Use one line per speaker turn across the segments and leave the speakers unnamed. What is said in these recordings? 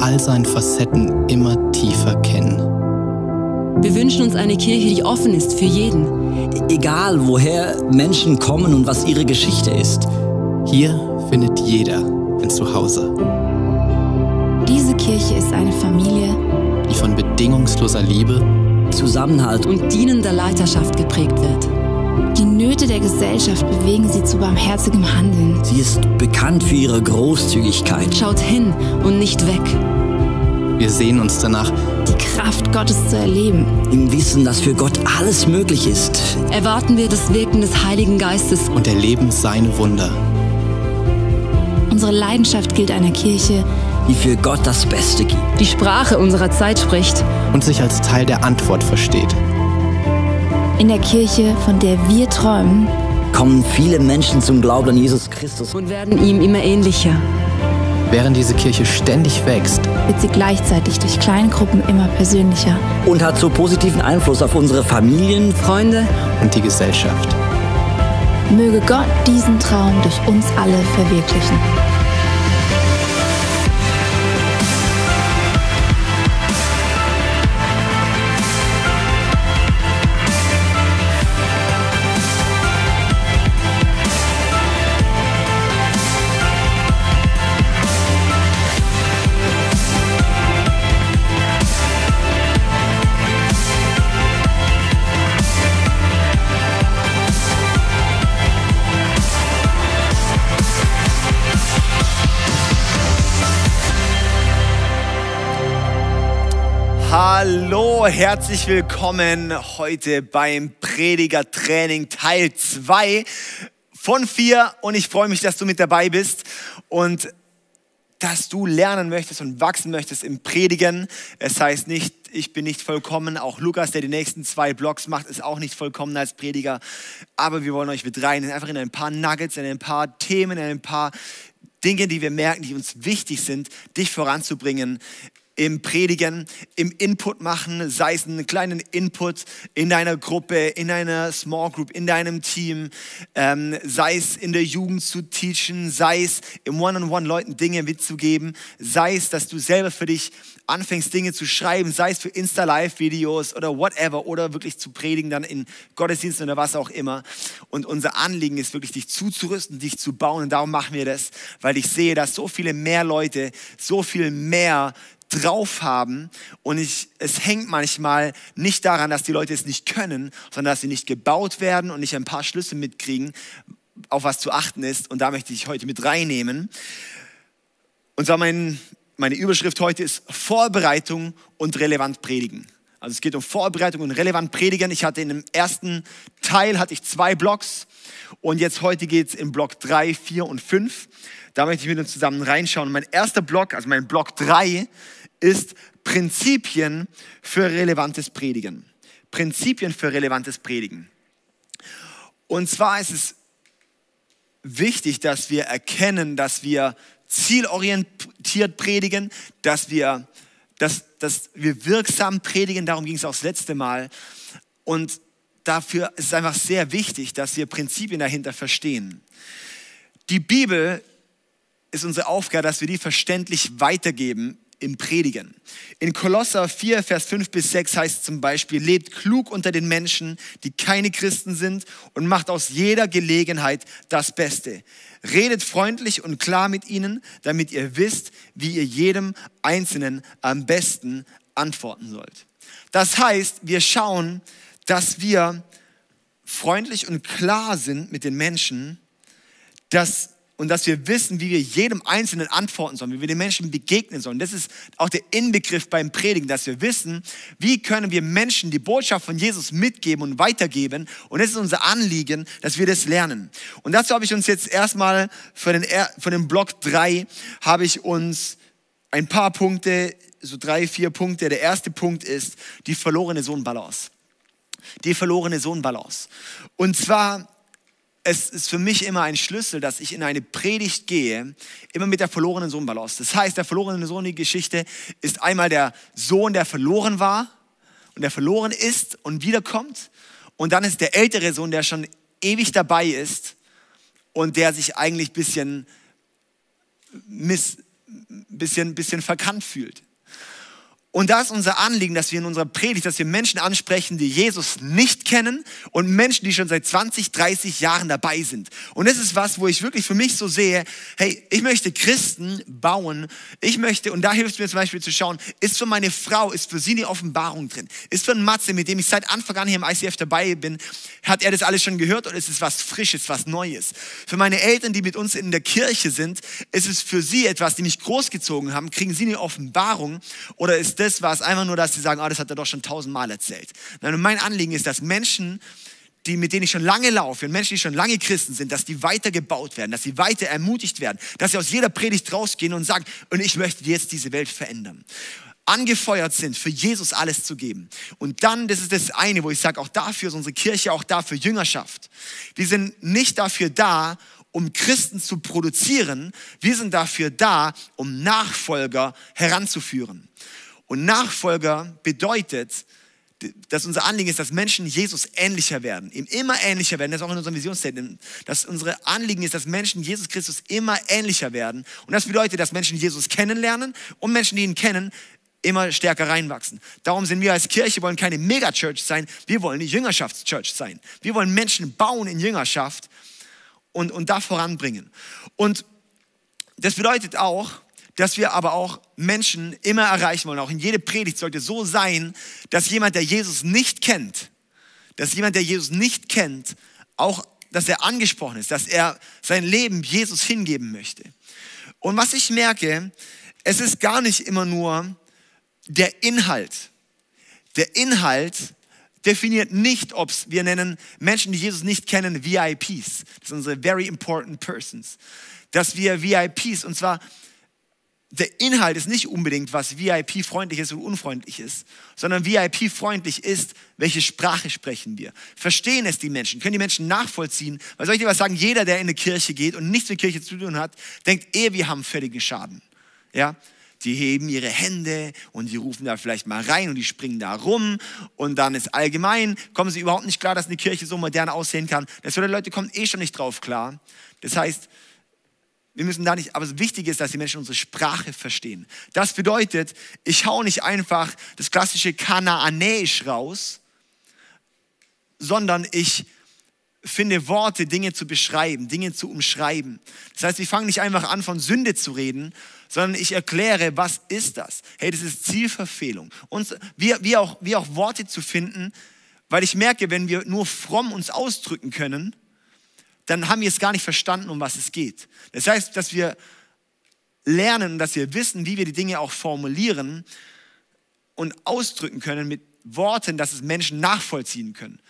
all seinen Facetten immer tiefer kennen.
Wir wünschen uns eine Kirche, die offen ist für jeden.
Egal, woher Menschen kommen und was ihre Geschichte ist.
Hier findet jeder ein Zuhause.
Diese Kirche ist eine Familie,
die von bedingungsloser Liebe,
Zusammenhalt
und dienender Leiterschaft geprägt wird.
Die Nöte der Gesellschaft bewegen sie zu barmherzigem Handeln.
Sie ist bekannt für ihre Großzügigkeit.
Schaut hin und nicht weg.
Wir sehen uns danach,
die Kraft Gottes zu erleben.
Im Wissen, dass für Gott alles möglich ist.
Erwarten wir das Wirken des Heiligen Geistes
und erleben seine Wunder.
Unsere Leidenschaft gilt einer Kirche,
die für Gott das Beste gibt.
Die Sprache unserer Zeit spricht
und sich als Teil der Antwort versteht.
In der Kirche, von der wir träumen,
kommen viele Menschen zum Glauben an Jesus Christus
und werden ihm immer ähnlicher.
Während diese Kirche ständig wächst,
wird sie gleichzeitig durch Kleingruppen immer persönlicher
und hat so positiven Einfluss auf unsere Familien,
Freunde
und die Gesellschaft.
Möge Gott diesen Traum durch uns alle verwirklichen.
Herzlich willkommen heute beim Predigertraining Teil 2 von 4 und ich freue mich, dass du mit dabei bist und dass du lernen möchtest und wachsen möchtest im Predigen. Es heißt nicht, ich bin nicht vollkommen. Auch Lukas, der die nächsten zwei Blogs macht, ist auch nicht vollkommen als Prediger. Aber wir wollen euch mit rein, einfach in ein paar Nuggets, in ein paar Themen, in ein paar Dinge, die wir merken, die uns wichtig sind, dich voranzubringen im Predigen, im Input machen, sei es einen kleinen Input in deiner Gruppe, in einer Small Group, in deinem Team, ähm, sei es in der Jugend zu teachen, sei es im One-on-One Leuten Dinge mitzugeben, sei es, dass du selber für dich anfängst, Dinge zu schreiben, sei es für Insta-Live-Videos oder whatever, oder wirklich zu predigen dann in Gottesdiensten oder was auch immer. Und unser Anliegen ist wirklich, dich zuzurüsten, dich zu bauen. Und darum machen wir das, weil ich sehe, dass so viele mehr Leute, so viel mehr drauf haben und ich, es hängt manchmal nicht daran, dass die Leute es nicht können, sondern dass sie nicht gebaut werden und nicht ein paar Schlüsse mitkriegen, auf was zu achten ist. Und da möchte ich heute mit reinnehmen. Und zwar mein, meine Überschrift heute ist Vorbereitung und relevant predigen. Also es geht um Vorbereitung und relevant predigen. Ich hatte in dem ersten Teil hatte ich zwei Blocks und jetzt heute geht es in Block 3, 4 und 5. Da möchte ich mit uns zusammen reinschauen. Mein erster Block, also mein Block 3, ist Prinzipien für relevantes Predigen. Prinzipien für relevantes Predigen. Und zwar ist es wichtig, dass wir erkennen, dass wir zielorientiert predigen, dass wir, dass, dass wir wirksam predigen. Darum ging es auch das letzte Mal. Und dafür ist es einfach sehr wichtig, dass wir Prinzipien dahinter verstehen. Die Bibel ist unsere Aufgabe, dass wir die verständlich weitergeben im Predigen. In Kolosser 4, Vers 5 bis 6 heißt zum Beispiel, lebt klug unter den Menschen, die keine Christen sind und macht aus jeder Gelegenheit das Beste. Redet freundlich und klar mit ihnen, damit ihr wisst, wie ihr jedem Einzelnen am besten antworten sollt. Das heißt, wir schauen, dass wir freundlich und klar sind mit den Menschen, dass und dass wir wissen, wie wir jedem Einzelnen antworten sollen, wie wir den Menschen begegnen sollen. Das ist auch der Inbegriff beim Predigen, dass wir wissen, wie können wir Menschen die Botschaft von Jesus mitgeben und weitergeben. Und das ist unser Anliegen, dass wir das lernen. Und dazu habe ich uns jetzt erstmal für den, für den Block 3 habe ich uns ein paar Punkte, so drei, vier Punkte. Der erste Punkt ist die verlorene Sohnbalance. Die verlorene Sohnbalance. Und zwar es ist für mich immer ein Schlüssel, dass ich in eine Predigt gehe, immer mit der verlorenen Sohn Balance. Das heißt, der verlorene Sohn, die Geschichte, ist einmal der Sohn, der verloren war und der verloren ist und wiederkommt. Und dann ist der ältere Sohn, der schon ewig dabei ist und der sich eigentlich ein bisschen miss, bisschen, bisschen verkannt fühlt. Und da ist unser Anliegen, dass wir in unserer Predigt, dass wir Menschen ansprechen, die Jesus nicht kennen und Menschen, die schon seit 20, 30 Jahren dabei sind. Und das ist was, wo ich wirklich für mich so sehe, hey, ich möchte Christen bauen. Ich möchte, und da hilft mir zum Beispiel zu schauen, ist für meine Frau, ist für sie eine Offenbarung drin? Ist für einen Matze, mit dem ich seit Anfang an hier im ICF dabei bin, hat er das alles schon gehört oder ist es was Frisches, was Neues? Für meine Eltern, die mit uns in der Kirche sind, ist es für sie etwas, die mich großgezogen haben, kriegen sie eine Offenbarung oder ist das war es einfach nur, dass sie sagen, oh, das hat er doch schon tausendmal erzählt. Und mein Anliegen ist, dass Menschen, die, mit denen ich schon lange laufe, und Menschen, die schon lange Christen sind, dass die weiter gebaut werden, dass sie weiter ermutigt werden, dass sie aus jeder Predigt rausgehen und sagen, und ich möchte jetzt diese Welt verändern angefeuert sind, für Jesus alles zu geben. Und dann, das ist das eine, wo ich sage, auch dafür ist unsere Kirche, auch dafür Jüngerschaft. Wir sind nicht dafür da, um Christen zu produzieren, wir sind dafür da, um Nachfolger heranzuführen. Und Nachfolger bedeutet, dass unser Anliegen ist, dass Menschen Jesus ähnlicher werden, ihm immer ähnlicher werden. Das ist auch in unserem Visionsstatement. Dass unsere Anliegen ist, dass Menschen Jesus Christus immer ähnlicher werden. Und das bedeutet, dass Menschen Jesus kennenlernen und Menschen, die ihn kennen, immer stärker reinwachsen. Darum sind wir als Kirche, wollen keine Megachurch sein, wir wollen eine Jüngerschaftschurch sein. Wir wollen Menschen bauen in Jüngerschaft und, und da voranbringen. Und das bedeutet auch, dass wir aber auch Menschen immer erreichen wollen. Auch in jede Predigt sollte so sein, dass jemand, der Jesus nicht kennt, dass jemand, der Jesus nicht kennt, auch, dass er angesprochen ist, dass er sein Leben Jesus hingeben möchte. Und was ich merke, es ist gar nicht immer nur der Inhalt. Der Inhalt definiert nicht, ob wir nennen Menschen, die Jesus nicht kennen, VIPs. Das sind unsere very important persons. Dass wir VIPs, und zwar der Inhalt ist nicht unbedingt, was VIP-freundlich ist und unfreundlich ist, sondern VIP-freundlich ist, welche Sprache sprechen wir. Verstehen es die Menschen? Können die Menschen nachvollziehen? Weil soll ich dir was sagen? Jeder, der in eine Kirche geht und nichts mit Kirche zu tun hat, denkt eh, wir haben völligen Schaden. Ja? Die heben ihre Hände und die rufen da vielleicht mal rein und die springen da rum und dann ist allgemein, kommen sie überhaupt nicht klar, dass eine Kirche so modern aussehen kann. Das würde Leute kommen eh schon nicht drauf klar. Das heißt, wir müssen da nicht, aber das Wichtige ist, dass die Menschen unsere Sprache verstehen. Das bedeutet, ich hau nicht einfach das klassische Kanaanäisch raus, sondern ich finde Worte, Dinge zu beschreiben, Dinge zu umschreiben. Das heißt, ich fange nicht einfach an, von Sünde zu reden, sondern ich erkläre, was ist das? Hey, das ist Zielverfehlung. Und wie, wie, auch, wie auch Worte zu finden, weil ich merke, wenn wir nur fromm uns ausdrücken können, dann haben wir es gar nicht verstanden, um was es geht. Das heißt, dass wir lernen dass wir wissen, wie wir die Dinge auch formulieren und ausdrücken können mit Worten, dass es Menschen nachvollziehen können.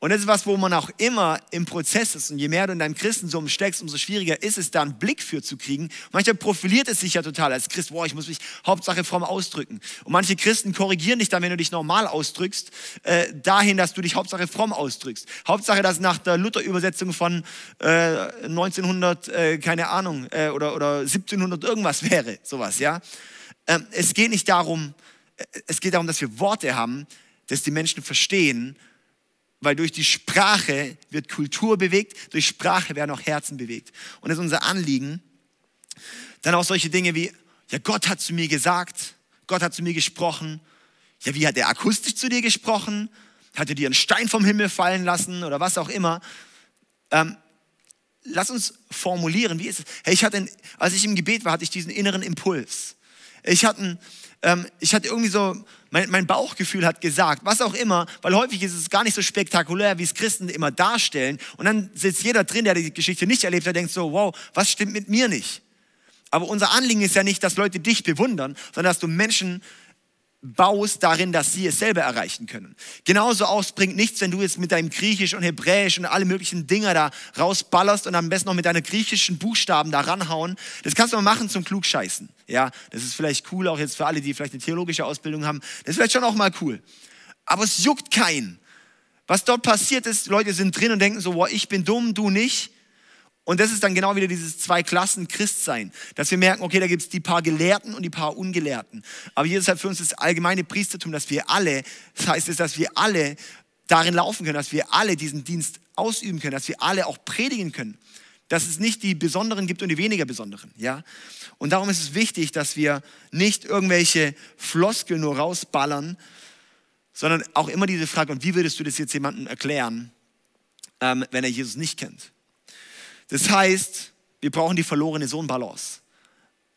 Und das ist was, wo man auch immer im Prozess ist. Und je mehr du in deinem Christentum steckst, umso schwieriger ist es, da einen Blick für zu kriegen. Manchmal profiliert es sich ja total als Christ. Boah, ich muss mich Hauptsache fromm ausdrücken. Und manche Christen korrigieren dich dann, wenn du dich normal ausdrückst, äh, dahin, dass du dich Hauptsache fromm ausdrückst. Hauptsache, dass nach der Luther-Übersetzung von äh, 1900, äh, keine Ahnung, äh, oder, oder 1700 irgendwas wäre, sowas, ja. Ähm, es geht nicht darum, äh, es geht darum, dass wir Worte haben, dass die Menschen verstehen weil durch die Sprache wird Kultur bewegt, durch Sprache werden auch Herzen bewegt. Und das ist unser Anliegen. Dann auch solche Dinge wie, ja, Gott hat zu mir gesagt, Gott hat zu mir gesprochen. Ja, wie hat er akustisch zu dir gesprochen? Hat er dir einen Stein vom Himmel fallen lassen oder was auch immer? Ähm, lass uns formulieren, wie ist es? Hey, ich hatte, als ich im Gebet war, hatte ich diesen inneren Impuls. Ich hatte, ähm, ich hatte irgendwie so, mein, mein Bauchgefühl hat gesagt, was auch immer, weil häufig ist es gar nicht so spektakulär, wie es Christen immer darstellen. Und dann sitzt jeder drin, der die Geschichte nicht erlebt hat, denkt so, wow, was stimmt mit mir nicht? Aber unser Anliegen ist ja nicht, dass Leute dich bewundern, sondern dass du Menschen baust darin, dass sie es selber erreichen können. Genauso aus bringt nichts, wenn du jetzt mit deinem Griechisch und Hebräisch und alle möglichen Dinger da rausballerst und am besten noch mit deinen griechischen Buchstaben da ranhauen. Das kannst du mal machen zum Klugscheißen. Ja, das ist vielleicht cool, auch jetzt für alle, die vielleicht eine theologische Ausbildung haben. Das ist vielleicht schon auch mal cool. Aber es juckt keinen. Was dort passiert ist, Leute sind drin und denken so, wow, ich bin dumm, du nicht. Und das ist dann genau wieder dieses zwei Klassen Christsein, dass wir merken, okay, da gibt es die paar Gelehrten und die paar Ungelehrten. Aber Jesus hat für uns das allgemeine Priestertum, dass wir alle, das heißt es, dass wir alle darin laufen können, dass wir alle diesen Dienst ausüben können, dass wir alle auch predigen können. dass es nicht die Besonderen gibt und die weniger Besonderen. Ja? Und darum ist es wichtig, dass wir nicht irgendwelche Floskeln nur rausballern, sondern auch immer diese Frage, und wie würdest du das jetzt jemandem erklären, ähm, wenn er Jesus nicht kennt? Das heißt, wir brauchen die verlorene Sohn-Balance.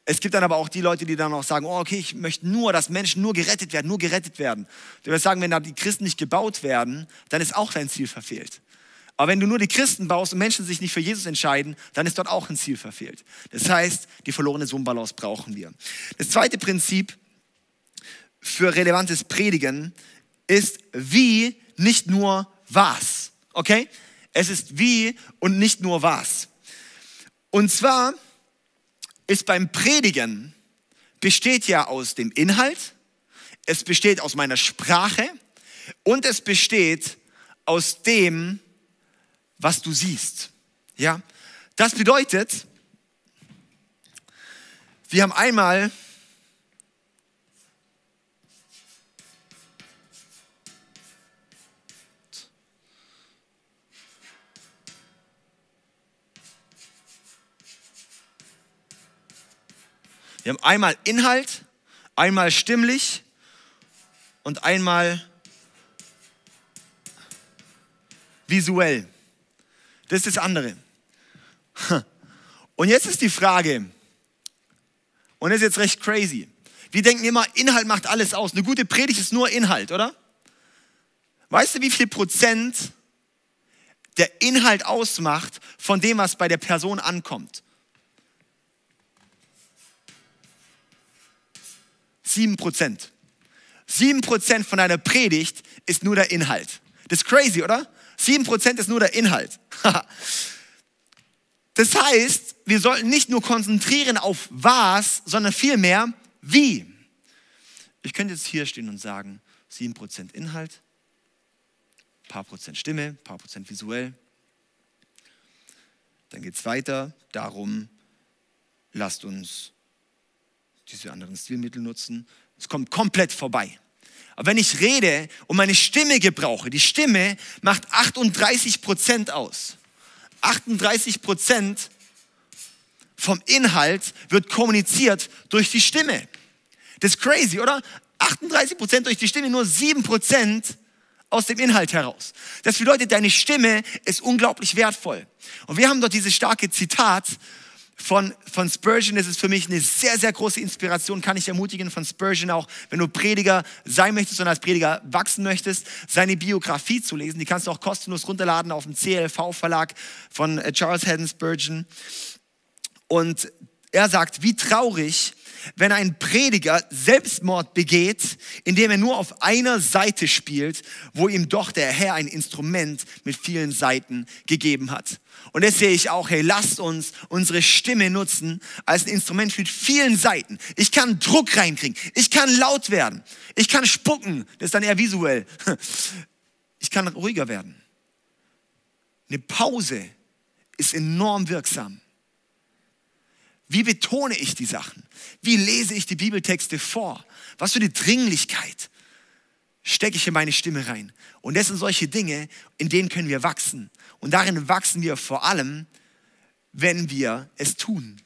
Es gibt dann aber auch die Leute, die dann auch sagen, oh, okay, ich möchte nur, dass Menschen nur gerettet werden, nur gerettet werden. Du wirst sagen, wenn da die Christen nicht gebaut werden, dann ist auch dein Ziel verfehlt. Aber wenn du nur die Christen baust und Menschen sich nicht für Jesus entscheiden, dann ist dort auch ein Ziel verfehlt. Das heißt, die verlorene Sohnbalance brauchen wir. Das zweite Prinzip für relevantes Predigen ist wie, nicht nur was. Okay? Es ist wie und nicht nur was. Und zwar ist beim Predigen besteht ja aus dem Inhalt, es besteht aus meiner Sprache und es besteht aus dem, was du siehst. Ja? Das bedeutet, wir haben einmal Wir haben einmal Inhalt, einmal stimmlich und einmal visuell. Das ist das andere. Und jetzt ist die Frage, und das ist jetzt recht crazy. Wir denken immer, Inhalt macht alles aus. Eine gute Predigt ist nur Inhalt, oder? Weißt du, wie viel Prozent der Inhalt ausmacht von dem, was bei der Person ankommt? Sieben Prozent. Sieben Prozent von deiner Predigt ist nur der Inhalt. Das ist crazy, oder? Sieben Prozent ist nur der Inhalt. das heißt, wir sollten nicht nur konzentrieren auf was, sondern vielmehr wie. Ich könnte jetzt hier stehen und sagen, sieben Prozent Inhalt, paar Prozent Stimme, paar Prozent visuell. Dann geht es weiter darum, lasst uns diese anderen Stilmittel nutzen. Es kommt komplett vorbei. Aber wenn ich rede und meine Stimme gebrauche, die Stimme macht 38 Prozent aus. 38 Prozent vom Inhalt wird kommuniziert durch die Stimme. Das ist crazy, oder? 38 Prozent durch die Stimme, nur 7 Prozent aus dem Inhalt heraus. Das bedeutet, deine Stimme ist unglaublich wertvoll. Und wir haben dort dieses starke Zitat von, von Spurgeon ist es für mich eine sehr, sehr große Inspiration, kann ich ermutigen von Spurgeon auch, wenn du Prediger sein möchtest und als Prediger wachsen möchtest, seine Biografie zu lesen. Die kannst du auch kostenlos runterladen auf dem CLV-Verlag von äh, Charles Haddon Spurgeon. Und er sagt, wie traurig, wenn ein Prediger Selbstmord begeht, indem er nur auf einer Seite spielt, wo ihm doch der Herr ein Instrument mit vielen Seiten gegeben hat. Und das sehe ich auch, hey, lasst uns unsere Stimme nutzen als ein Instrument mit vielen Seiten. Ich kann Druck reinkriegen, ich kann laut werden, ich kann spucken, das ist dann eher visuell. Ich kann ruhiger werden. Eine Pause ist enorm wirksam. Wie betone ich die Sachen? Wie lese ich die Bibeltexte vor? Was für eine Dringlichkeit stecke ich in meine Stimme rein? Und das sind solche Dinge, in denen können wir wachsen. Und darin wachsen wir vor allem, wenn wir es tun,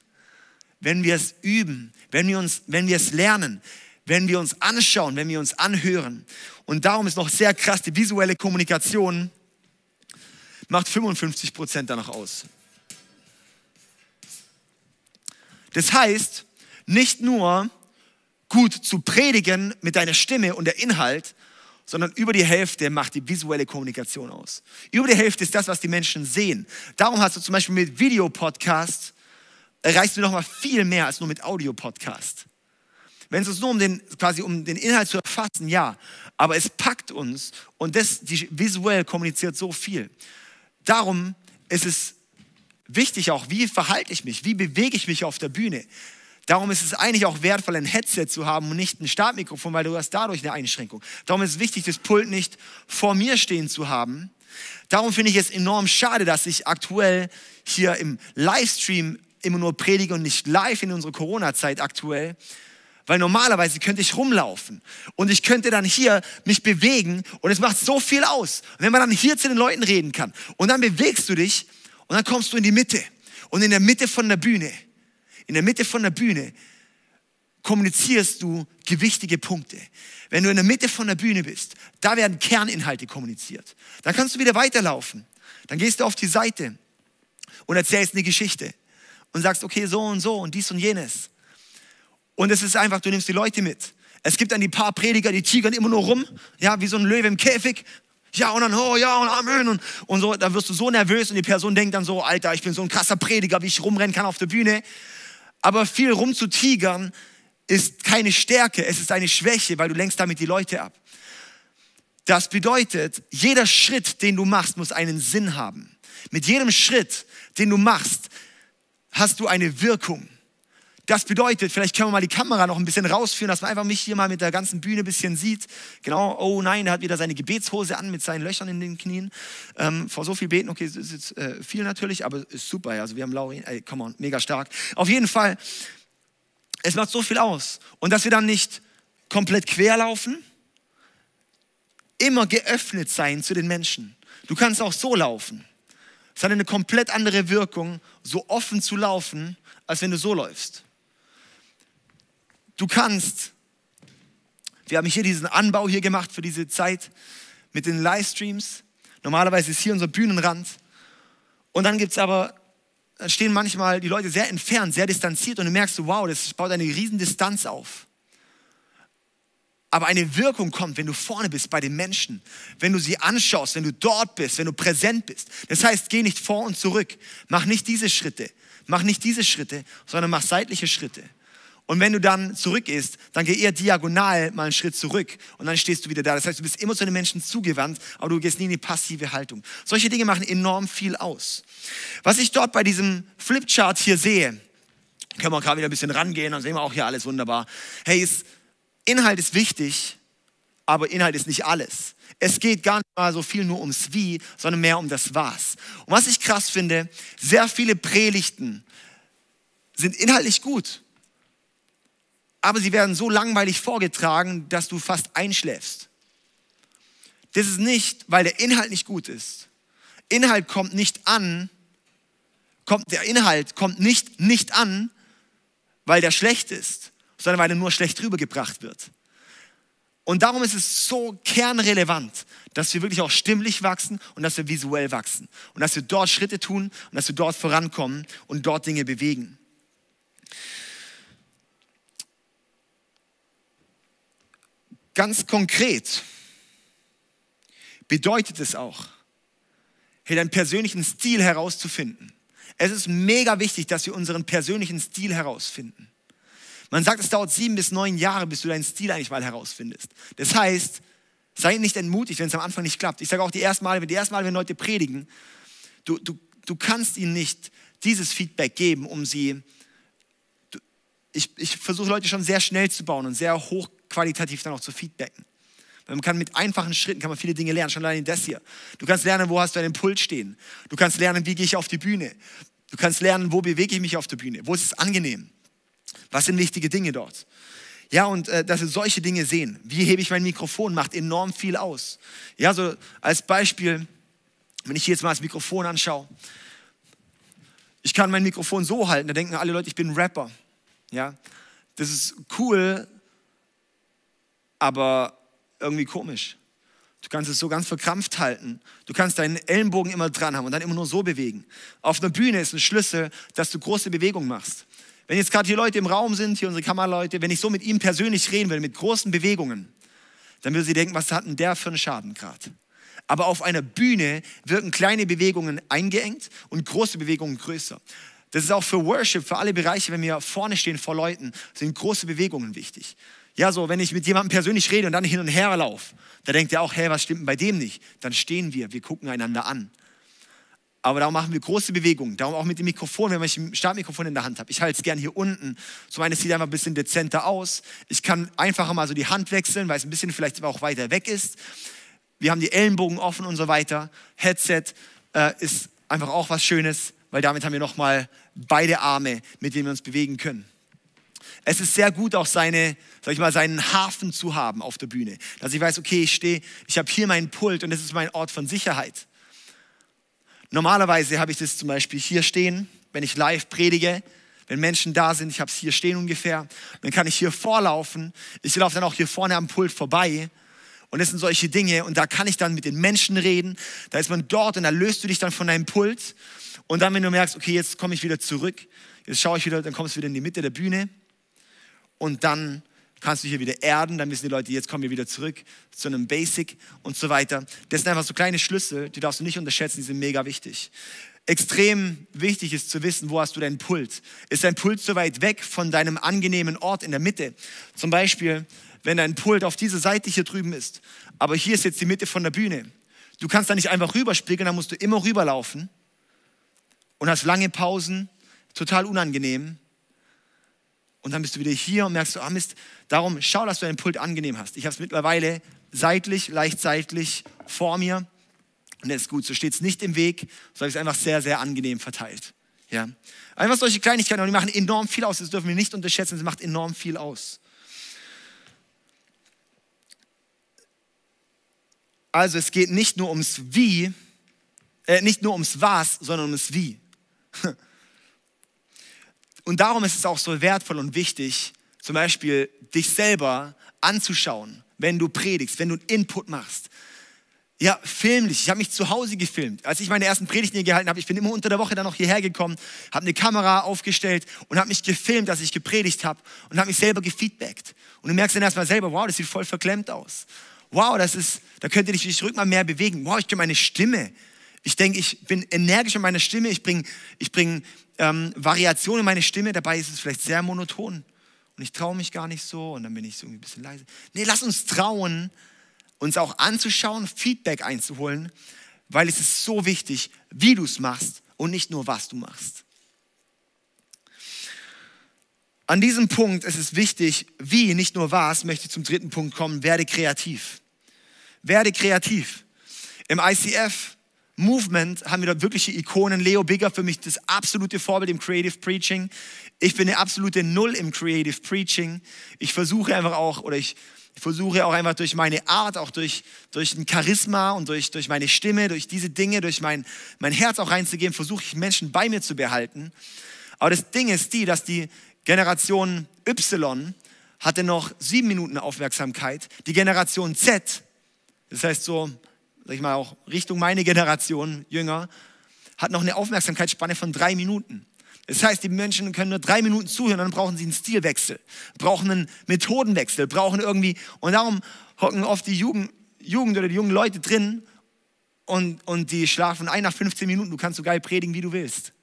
wenn wir es üben, wenn wir, uns, wenn wir es lernen, wenn wir uns anschauen, wenn wir uns anhören. Und darum ist noch sehr krass, die visuelle Kommunikation macht 55 Prozent danach aus. Das heißt, nicht nur gut zu predigen mit deiner Stimme und der Inhalt, sondern über die Hälfte macht die visuelle Kommunikation aus. Über die Hälfte ist das, was die Menschen sehen. Darum hast du zum Beispiel mit Videopodcast erreichst du noch mal viel mehr als nur mit Audiopodcast. Wenn es uns nur um den, quasi um den Inhalt zu erfassen, ja, aber es packt uns und das die visuell kommuniziert so viel. Darum ist es wichtig auch, wie verhalte ich mich, wie bewege ich mich auf der Bühne. Darum ist es eigentlich auch wertvoll, ein Headset zu haben und nicht ein Startmikrofon, weil du hast dadurch eine Einschränkung. Darum ist es wichtig, das Pult nicht vor mir stehen zu haben. Darum finde ich es enorm schade, dass ich aktuell hier im Livestream immer nur predige und nicht live in unserer Corona-Zeit aktuell. Weil normalerweise könnte ich rumlaufen und ich könnte dann hier mich bewegen und es macht so viel aus. Und wenn man dann hier zu den Leuten reden kann und dann bewegst du dich und dann kommst du in die Mitte Und in der Mitte von der Bühne, in der Mitte von der Bühne kommunizierst du gewichtige Punkte. Wenn du in der Mitte von der Bühne bist, da werden Kerninhalte kommuniziert. Dann kannst du wieder weiterlaufen. Dann gehst du auf die Seite und erzählst eine Geschichte und sagst, okay, so und so und dies und jenes. Und es ist einfach, du nimmst die Leute mit. Es gibt dann die paar Prediger, die tigern immer nur rum, ja, wie so ein Löwe im Käfig. Ja, und dann, oh, ja, und Amen. Und, und so, da wirst du so nervös und die Person denkt dann so, Alter, ich bin so ein krasser Prediger, wie ich rumrennen kann auf der Bühne. Aber viel rumzutigern ist keine Stärke, es ist eine Schwäche, weil du lenkst damit die Leute ab. Das bedeutet, jeder Schritt, den du machst, muss einen Sinn haben. Mit jedem Schritt, den du machst, hast du eine Wirkung. Das bedeutet, vielleicht können wir mal die Kamera noch ein bisschen rausführen, dass man einfach mich hier mal mit der ganzen Bühne ein bisschen sieht. Genau, oh nein, er hat wieder seine Gebetshose an mit seinen Löchern in den Knien. Ähm, vor so viel beten, okay, ist jetzt äh, viel natürlich, aber ist super. Also wir haben Laurin, ey, come on, mega stark. Auf jeden Fall, es macht so viel aus. Und dass wir dann nicht komplett querlaufen, immer geöffnet sein zu den Menschen. Du kannst auch so laufen. Es hat eine komplett andere Wirkung, so offen zu laufen, als wenn du so läufst. Du kannst, wir haben hier diesen Anbau hier gemacht für diese Zeit mit den Livestreams. Normalerweise ist hier unser Bühnenrand. Und dann gibt es aber dann stehen manchmal die Leute sehr entfernt, sehr distanziert und du merkst, wow, das baut eine riesen Distanz auf. Aber eine Wirkung kommt, wenn du vorne bist bei den Menschen, wenn du sie anschaust, wenn du dort bist, wenn du präsent bist. Das heißt, geh nicht vor und zurück. Mach nicht diese Schritte. Mach nicht diese Schritte, sondern mach seitliche Schritte. Und wenn du dann zurückgehst, dann geh eher diagonal mal einen Schritt zurück und dann stehst du wieder da. Das heißt, du bist immer zu den Menschen zugewandt, aber du gehst nie in die passive Haltung. Solche Dinge machen enorm viel aus. Was ich dort bei diesem Flipchart hier sehe, können wir gerade wieder ein bisschen rangehen, dann sehen wir auch hier alles wunderbar. Hey, ist, Inhalt ist wichtig, aber Inhalt ist nicht alles. Es geht gar nicht mal so viel nur ums Wie, sondern mehr um das Was. Und was ich krass finde, sehr viele Predigten sind inhaltlich gut aber sie werden so langweilig vorgetragen, dass du fast einschläfst. Das ist nicht, weil der Inhalt nicht gut ist. Inhalt kommt nicht an, kommt, der Inhalt kommt nicht, nicht an, weil der schlecht ist, sondern weil er nur schlecht rübergebracht wird. Und darum ist es so kernrelevant, dass wir wirklich auch stimmlich wachsen und dass wir visuell wachsen. Und dass wir dort Schritte tun und dass wir dort vorankommen und dort Dinge bewegen. Ganz konkret bedeutet es auch, hier deinen persönlichen Stil herauszufinden. Es ist mega wichtig, dass wir unseren persönlichen Stil herausfinden. Man sagt, es dauert sieben bis neun Jahre, bis du deinen Stil eigentlich mal herausfindest. Das heißt, sei nicht entmutigt, wenn es am Anfang nicht klappt. Ich sage auch die ersten Mal, wenn die ersten Mal, wenn Leute predigen, du, du, du kannst ihnen nicht dieses Feedback geben, um sie. Du, ich, ich versuche Leute schon sehr schnell zu bauen und sehr hoch qualitativ dann auch zu feedbacken. Man kann mit einfachen Schritten kann man viele Dinge lernen, schon allein das hier. Du kannst lernen, wo hast du einen Impuls stehen. Du kannst lernen, wie gehe ich auf die Bühne. Du kannst lernen, wo bewege ich mich auf der Bühne. Wo ist es angenehm? Was sind wichtige Dinge dort? Ja, und äh, dass wir solche Dinge sehen. Wie hebe ich mein Mikrofon? Macht enorm viel aus. Ja, so als Beispiel, wenn ich hier jetzt mal das Mikrofon anschaue. Ich kann mein Mikrofon so halten, da denken alle Leute, ich bin Rapper. Ja, das ist cool, aber irgendwie komisch. Du kannst es so ganz verkrampft halten. Du kannst deinen Ellenbogen immer dran haben und dann immer nur so bewegen. Auf einer Bühne ist ein Schlüssel, dass du große Bewegungen machst. Wenn jetzt gerade hier Leute im Raum sind, hier unsere Kameraleute, wenn ich so mit ihm persönlich reden will, mit großen Bewegungen, dann würde sie denken, was hat denn der für einen Schaden gerade? Aber auf einer Bühne wirken kleine Bewegungen eingeengt und große Bewegungen größer. Das ist auch für Worship, für alle Bereiche, wenn wir vorne stehen vor Leuten, sind große Bewegungen wichtig. Ja, so, wenn ich mit jemandem persönlich rede und dann hin und her laufe, da denkt er auch, hey, was stimmt denn bei dem nicht? Dann stehen wir, wir gucken einander an. Aber darum machen wir große Bewegungen. Darum auch mit dem Mikrofon, wenn ich ein Startmikrofon in der Hand habe. Ich halte es gerne hier unten. So meine, es sieht einfach ein bisschen dezenter aus. Ich kann einfacher mal so die Hand wechseln, weil es ein bisschen vielleicht auch weiter weg ist. Wir haben die Ellenbogen offen und so weiter. Headset äh, ist einfach auch was Schönes, weil damit haben wir nochmal beide Arme, mit denen wir uns bewegen können. Es ist sehr gut, auch seine, sag ich mal, seinen Hafen zu haben auf der Bühne. Dass ich weiß, okay, ich stehe, ich habe hier meinen Pult und das ist mein Ort von Sicherheit. Normalerweise habe ich das zum Beispiel hier stehen, wenn ich live predige, wenn Menschen da sind, ich habe es hier stehen ungefähr, dann kann ich hier vorlaufen. Ich laufe dann auch hier vorne am Pult vorbei. Und das sind solche Dinge. Und da kann ich dann mit den Menschen reden. Da ist man dort und da löst du dich dann von deinem Pult. Und dann, wenn du merkst, okay, jetzt komme ich wieder zurück, jetzt schaue ich wieder, dann kommst du wieder in die Mitte der Bühne. Und dann kannst du hier wieder erden, dann wissen die Leute, jetzt kommen wir wieder zurück zu einem Basic und so weiter. Das sind einfach so kleine Schlüssel, die darfst du nicht unterschätzen, die sind mega wichtig extrem wichtig ist zu wissen, wo hast du deinen Pult. Ist dein Pult so weit weg von deinem angenehmen Ort in der Mitte? Zum Beispiel, wenn dein Pult auf dieser Seite hier drüben ist, aber hier ist jetzt die Mitte von der Bühne. Du kannst da nicht einfach rüberspringen, dann musst du immer rüberlaufen und hast lange Pausen, total unangenehm. Und dann bist du wieder hier und merkst ah Mist, darum schau, dass du deinen Pult angenehm hast. Ich habe es mittlerweile seitlich, leicht seitlich vor mir und das ist gut, so steht es nicht im Weg, sondern es ist einfach sehr, sehr angenehm verteilt. Ja? Einfach solche Kleinigkeiten, aber die machen enorm viel aus. Das dürfen wir nicht unterschätzen, es macht enorm viel aus. Also es geht nicht nur ums Wie, äh, nicht nur ums Was, sondern ums Wie. Und darum ist es auch so wertvoll und wichtig, zum Beispiel dich selber anzuschauen, wenn du predigst, wenn du einen Input machst. Ja, film dich. Ich habe mich zu Hause gefilmt. Als ich meine ersten Predigten hier gehalten habe, ich bin immer unter der Woche dann noch hierher gekommen, habe eine Kamera aufgestellt und habe mich gefilmt, dass ich gepredigt habe und habe mich selber gefeedbackt. Und du merkst dann erstmal selber, wow, das sieht voll verklemmt aus. Wow, das ist, da könnte dich dich mal mehr bewegen. Wow, ich kenne meine Stimme. Ich denke, ich bin energisch in meiner Stimme. Ich bringe ich bring, ähm, Variationen in meine Stimme. Dabei ist es vielleicht sehr monoton. Und ich traue mich gar nicht so und dann bin ich so ein bisschen leise. Nee, lass uns trauen, uns auch anzuschauen, Feedback einzuholen, weil es ist so wichtig, wie du es machst und nicht nur, was du machst. An diesem Punkt ist es wichtig, wie, nicht nur was, möchte ich zum dritten Punkt kommen, werde kreativ. Werde kreativ. Im ICF Movement haben wir dort wirkliche Ikonen. Leo Bigger für mich das absolute Vorbild im Creative Preaching. Ich bin eine absolute Null im Creative Preaching. Ich versuche einfach auch, oder ich ich versuche auch einfach durch meine Art, auch durch, durch ein Charisma und durch, durch meine Stimme, durch diese Dinge, durch mein, mein Herz auch reinzugeben, versuche ich Menschen bei mir zu behalten. Aber das Ding ist die, dass die Generation Y hatte noch sieben Minuten Aufmerksamkeit. Die Generation Z, das heißt so, sag ich mal auch Richtung meine Generation, Jünger, hat noch eine Aufmerksamkeitsspanne von drei Minuten. Das heißt, die Menschen können nur drei Minuten zuhören, dann brauchen sie einen Stilwechsel, brauchen einen Methodenwechsel, brauchen irgendwie, und darum hocken oft die Jugend, Jugend oder die jungen Leute drin und, und die schlafen ein nach 15 Minuten. Du kannst so geil predigen, wie du willst.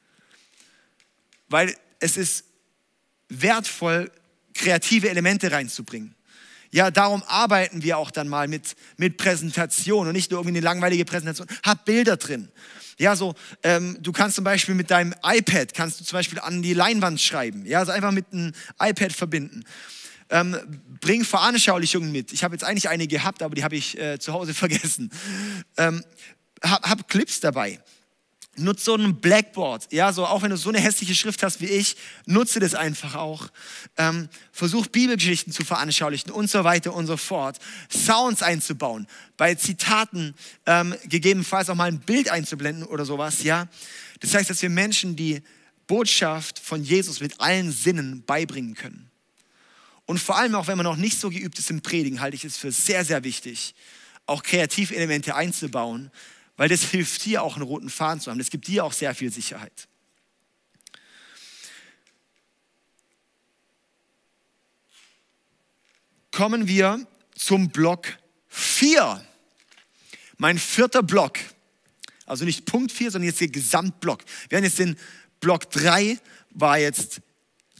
Weil es ist wertvoll, kreative Elemente reinzubringen. Ja, darum arbeiten wir auch dann mal mit, mit Präsentation und nicht nur irgendwie eine langweilige Präsentation. Hab Bilder drin. Ja, so, ähm, du kannst zum Beispiel mit deinem iPad, kannst du zum Beispiel an die Leinwand schreiben. Ja, also einfach mit einem iPad verbinden. Ähm, bring Veranschaulichungen mit. Ich habe jetzt eigentlich eine gehabt, aber die habe ich äh, zu Hause vergessen. Ähm, hab, hab Clips dabei. Nutze so ein Blackboard. Ja, so auch wenn du so eine hässliche Schrift hast wie ich, nutze das einfach auch. Ähm, versuch Bibelgeschichten zu veranschaulichen und so weiter und so fort. Sounds einzubauen. Bei Zitaten ähm, gegebenenfalls auch mal ein Bild einzublenden oder sowas. Ja, das heißt, dass wir Menschen die Botschaft von Jesus mit allen Sinnen beibringen können. Und vor allem auch, wenn man noch nicht so geübt ist im Predigen, halte ich es für sehr, sehr wichtig, auch Kreativelemente einzubauen, weil das hilft dir auch einen roten Faden zu haben. Das gibt dir auch sehr viel Sicherheit. Kommen wir zum Block 4. Mein vierter Block. Also nicht Punkt 4, sondern jetzt der Gesamtblock. Wir haben jetzt den Block 3, war jetzt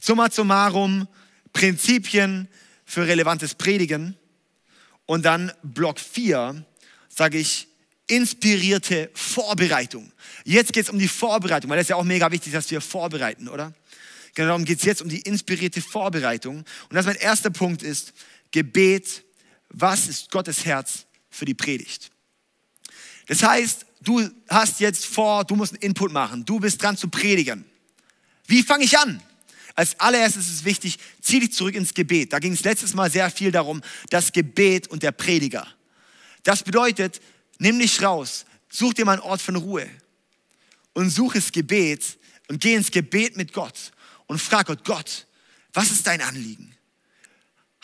summa summarum Prinzipien für relevantes Predigen. Und dann Block 4, sage ich, inspirierte Vorbereitung. Jetzt geht es um die Vorbereitung, weil das ist ja auch mega wichtig, dass wir vorbereiten, oder? Genau darum geht es jetzt um die inspirierte Vorbereitung. Und das mein erster Punkt ist, Gebet, was ist Gottes Herz für die Predigt? Das heißt, du hast jetzt vor, du musst einen Input machen, du bist dran zu predigen. Wie fange ich an? Als allererstes ist es wichtig, zieh dich zurück ins Gebet. Da ging es letztes Mal sehr viel darum, das Gebet und der Prediger. Das bedeutet, Nimm dich raus, such dir mal einen Ort von Ruhe und such das Gebet und geh ins Gebet mit Gott und frag Gott, Gott, was ist dein Anliegen?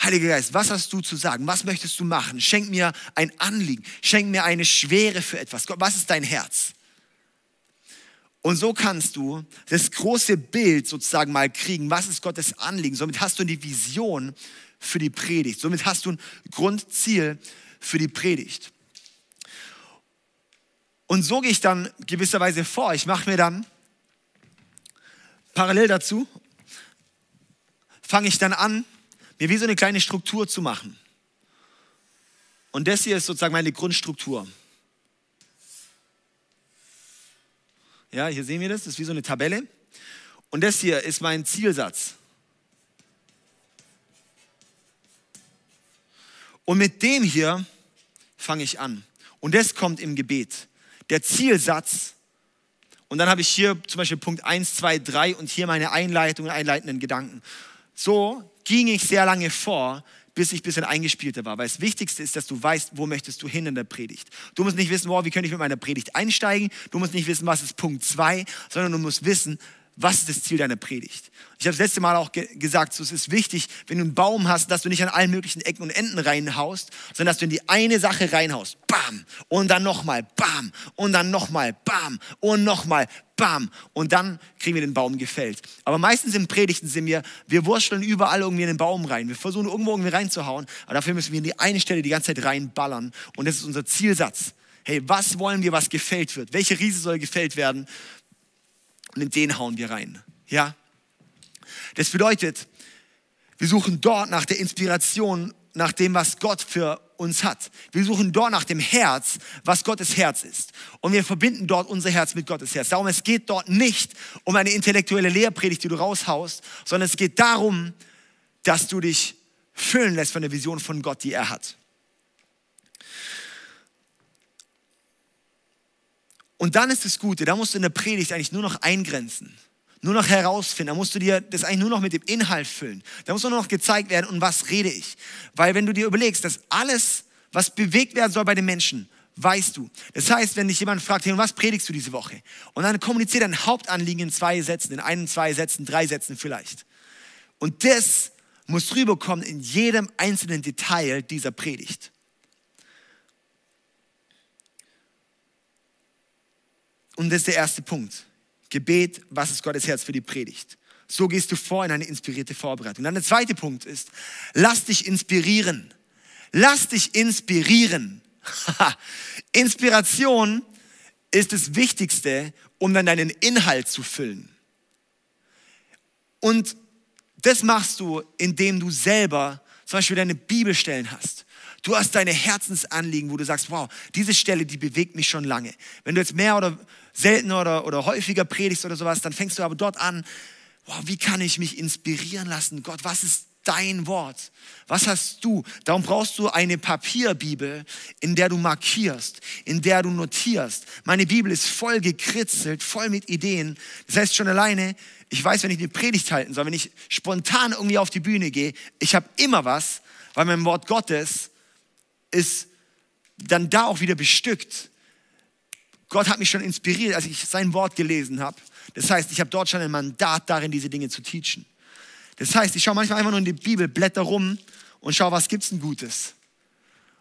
Heiliger Geist, was hast du zu sagen? Was möchtest du machen? Schenk mir ein Anliegen. Schenk mir eine Schwere für etwas. Gott, was ist dein Herz? Und so kannst du das große Bild sozusagen mal kriegen. Was ist Gottes Anliegen? Somit hast du die Vision für die Predigt. Somit hast du ein Grundziel für die Predigt. Und so gehe ich dann gewisserweise vor. Ich mache mir dann parallel dazu, fange ich dann an, mir wie so eine kleine Struktur zu machen. Und das hier ist sozusagen meine Grundstruktur. Ja, hier sehen wir das, das ist wie so eine Tabelle. Und das hier ist mein Zielsatz. Und mit dem hier fange ich an. Und das kommt im Gebet. Der Zielsatz. Und dann habe ich hier zum Beispiel Punkt 1, 2, 3 und hier meine Einleitung und einleitenden Gedanken. So ging ich sehr lange vor, bis ich ein bisschen eingespielter war. Weil das Wichtigste ist, dass du weißt, wo möchtest du hin in der Predigt. Du musst nicht wissen, wow, wie könnte ich mit meiner Predigt einsteigen. Du musst nicht wissen, was ist Punkt 2, sondern du musst wissen, was ist das Ziel deiner Predigt? Ich habe das letzte Mal auch ge gesagt, so, es ist wichtig, wenn du einen Baum hast, dass du nicht an allen möglichen Ecken und Enden reinhaust, sondern dass du in die eine Sache reinhaust. Bam! Und dann nochmal, bam! Und dann nochmal, bam! Und nochmal, bam! Und dann kriegen wir den Baum gefällt. Aber meistens in Predigten sind wir, wir wurschteln überall irgendwie in den Baum rein. Wir versuchen irgendwo irgendwie reinzuhauen, aber dafür müssen wir in die eine Stelle die ganze Zeit reinballern. Und das ist unser Zielsatz. Hey, was wollen wir, was gefällt wird? Welche Riese soll gefällt werden? Und in den hauen wir rein. Ja? Das bedeutet, wir suchen dort nach der Inspiration, nach dem, was Gott für uns hat. Wir suchen dort nach dem Herz, was Gottes Herz ist. Und wir verbinden dort unser Herz mit Gottes Herz. Darum, es geht dort nicht um eine intellektuelle Lehrpredigt, die du raushaust, sondern es geht darum, dass du dich füllen lässt von der Vision von Gott, die er hat. Und dann ist das Gute, da musst du in der Predigt eigentlich nur noch eingrenzen, nur noch herausfinden, da musst du dir das eigentlich nur noch mit dem Inhalt füllen. Da muss nur noch gezeigt werden, um was rede ich. Weil wenn du dir überlegst, dass alles, was bewegt werden soll bei den Menschen, weißt du. Das heißt, wenn dich jemand fragt, hey, was predigst du diese Woche? Und dann kommuniziert dein Hauptanliegen in zwei Sätzen, in einen, zwei Sätzen, drei Sätzen vielleicht. Und das muss rüberkommen in jedem einzelnen Detail dieser Predigt. Und das ist der erste Punkt. Gebet, was ist Gottes Herz für die Predigt? So gehst du vor in eine inspirierte Vorbereitung. Dann der zweite Punkt ist, lass dich inspirieren. Lass dich inspirieren. Inspiration ist das Wichtigste, um dann deinen Inhalt zu füllen. Und das machst du, indem du selber zum Beispiel deine Bibelstellen hast. Du hast deine Herzensanliegen, wo du sagst, wow, diese Stelle, die bewegt mich schon lange. Wenn du jetzt mehr oder seltener oder, oder häufiger predigst oder sowas, dann fängst du aber dort an, wow, wie kann ich mich inspirieren lassen? Gott, was ist dein Wort? Was hast du? Darum brauchst du eine Papierbibel, in der du markierst, in der du notierst. Meine Bibel ist voll gekritzelt, voll mit Ideen. Das heißt schon alleine, ich weiß, wenn ich eine Predigt halten soll, wenn ich spontan irgendwie auf die Bühne gehe, ich habe immer was, weil mein Wort Gottes ist dann da auch wieder bestückt Gott hat mich schon inspiriert, als ich sein Wort gelesen habe. Das heißt, ich habe dort schon ein Mandat darin, diese Dinge zu teachen. Das heißt, ich schaue manchmal einfach nur in die Bibel, blätter rum und schaue, was gibt's denn Gutes.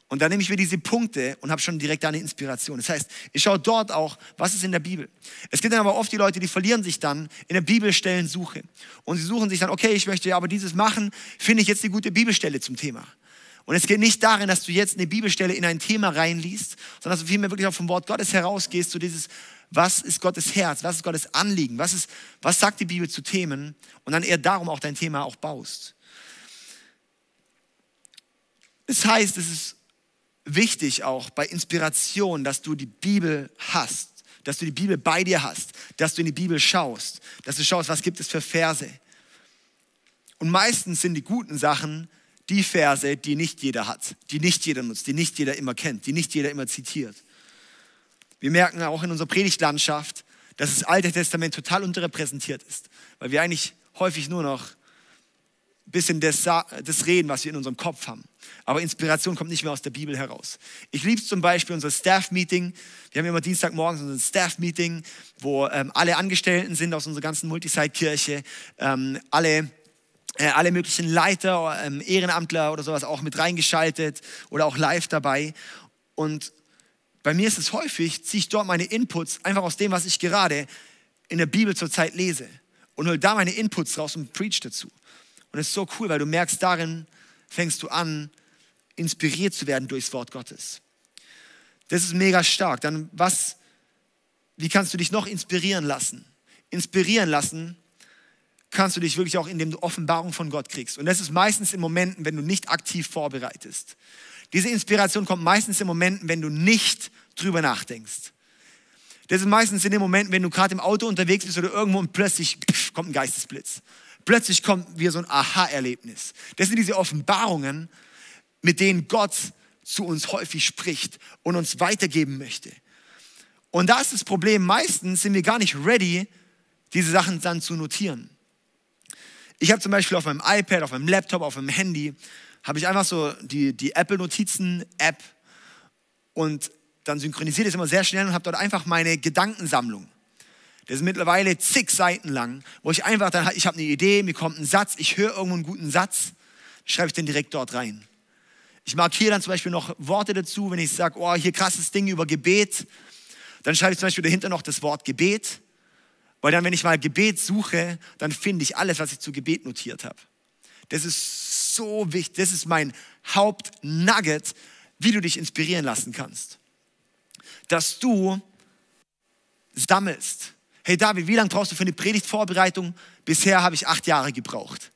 Und dann nehme ich mir diese Punkte und habe schon direkt eine Inspiration. Das heißt, ich schaue dort auch, was ist in der Bibel. Es gibt dann aber oft die Leute, die verlieren sich dann in der Bibelstellensuche. Und sie suchen sich dann, okay, ich möchte ja aber dieses machen, finde ich jetzt eine gute Bibelstelle zum Thema. Und es geht nicht darin, dass du jetzt eine Bibelstelle in ein Thema reinliest, sondern dass du vielmehr wirklich auch vom Wort Gottes herausgehst, zu dieses, was ist Gottes Herz, was ist Gottes Anliegen, was, ist, was sagt die Bibel zu Themen und dann eher darum auch dein Thema auch baust. Das heißt, es ist wichtig auch bei Inspiration, dass du die Bibel hast, dass du die Bibel bei dir hast, dass du in die Bibel schaust, dass du schaust, was gibt es für Verse. Und meistens sind die guten Sachen die Verse, die nicht jeder hat, die nicht jeder nutzt, die nicht jeder immer kennt, die nicht jeder immer zitiert. Wir merken auch in unserer Predigtlandschaft, dass das Alte Testament total unterrepräsentiert ist, weil wir eigentlich häufig nur noch bisschen das, das Reden, was wir in unserem Kopf haben. Aber Inspiration kommt nicht mehr aus der Bibel heraus. Ich liebe zum Beispiel unser Staff-Meeting. Wir haben immer Dienstagmorgens unser Staff-Meeting, wo ähm, alle Angestellten sind aus unserer ganzen Multisite-Kirche, ähm, alle, alle möglichen Leiter, ähm, Ehrenamtler oder sowas auch mit reingeschaltet oder auch live dabei. Und bei mir ist es häufig, ziehe ich dort meine Inputs einfach aus dem, was ich gerade in der Bibel zurzeit lese und hol da meine Inputs raus und preach dazu. Und es ist so cool, weil du merkst, darin fängst du an, inspiriert zu werden durchs Wort Gottes. Das ist mega stark. Dann was, wie kannst du dich noch inspirieren lassen? Inspirieren lassen kannst du dich wirklich auch, indem du Offenbarung von Gott kriegst. Und das ist meistens in Momenten, wenn du nicht aktiv vorbereitest. Diese Inspiration kommt meistens in Momenten, wenn du nicht drüber nachdenkst. Das ist meistens in den Momenten, wenn du gerade im Auto unterwegs bist oder irgendwo und plötzlich pff, kommt ein Geistesblitz. Plötzlich kommt wieder so ein Aha-Erlebnis. Das sind diese Offenbarungen, mit denen Gott zu uns häufig spricht und uns weitergeben möchte. Und da ist das Problem, meistens sind wir gar nicht ready, diese Sachen dann zu notieren. Ich habe zum Beispiel auf meinem iPad, auf meinem Laptop, auf meinem Handy, habe ich einfach so die, die Apple-Notizen-App und dann synchronisiert es immer sehr schnell und habe dort einfach meine Gedankensammlung. Das ist mittlerweile zig Seiten lang, wo ich einfach dann, ich habe eine Idee, mir kommt ein Satz, ich höre irgendwo einen guten Satz, schreibe ich den direkt dort rein. Ich markiere dann zum Beispiel noch Worte dazu, wenn ich sage, oh, hier krasses Ding über Gebet, dann schreibe ich zum Beispiel dahinter noch das Wort Gebet, weil dann, wenn ich mal Gebet suche, dann finde ich alles, was ich zu Gebet notiert habe. Das ist so wichtig, das ist mein Hauptnugget, wie du dich inspirieren lassen kannst. Dass du sammelst. Hey David, wie lange brauchst du für eine Predigtvorbereitung? Bisher habe ich acht Jahre gebraucht.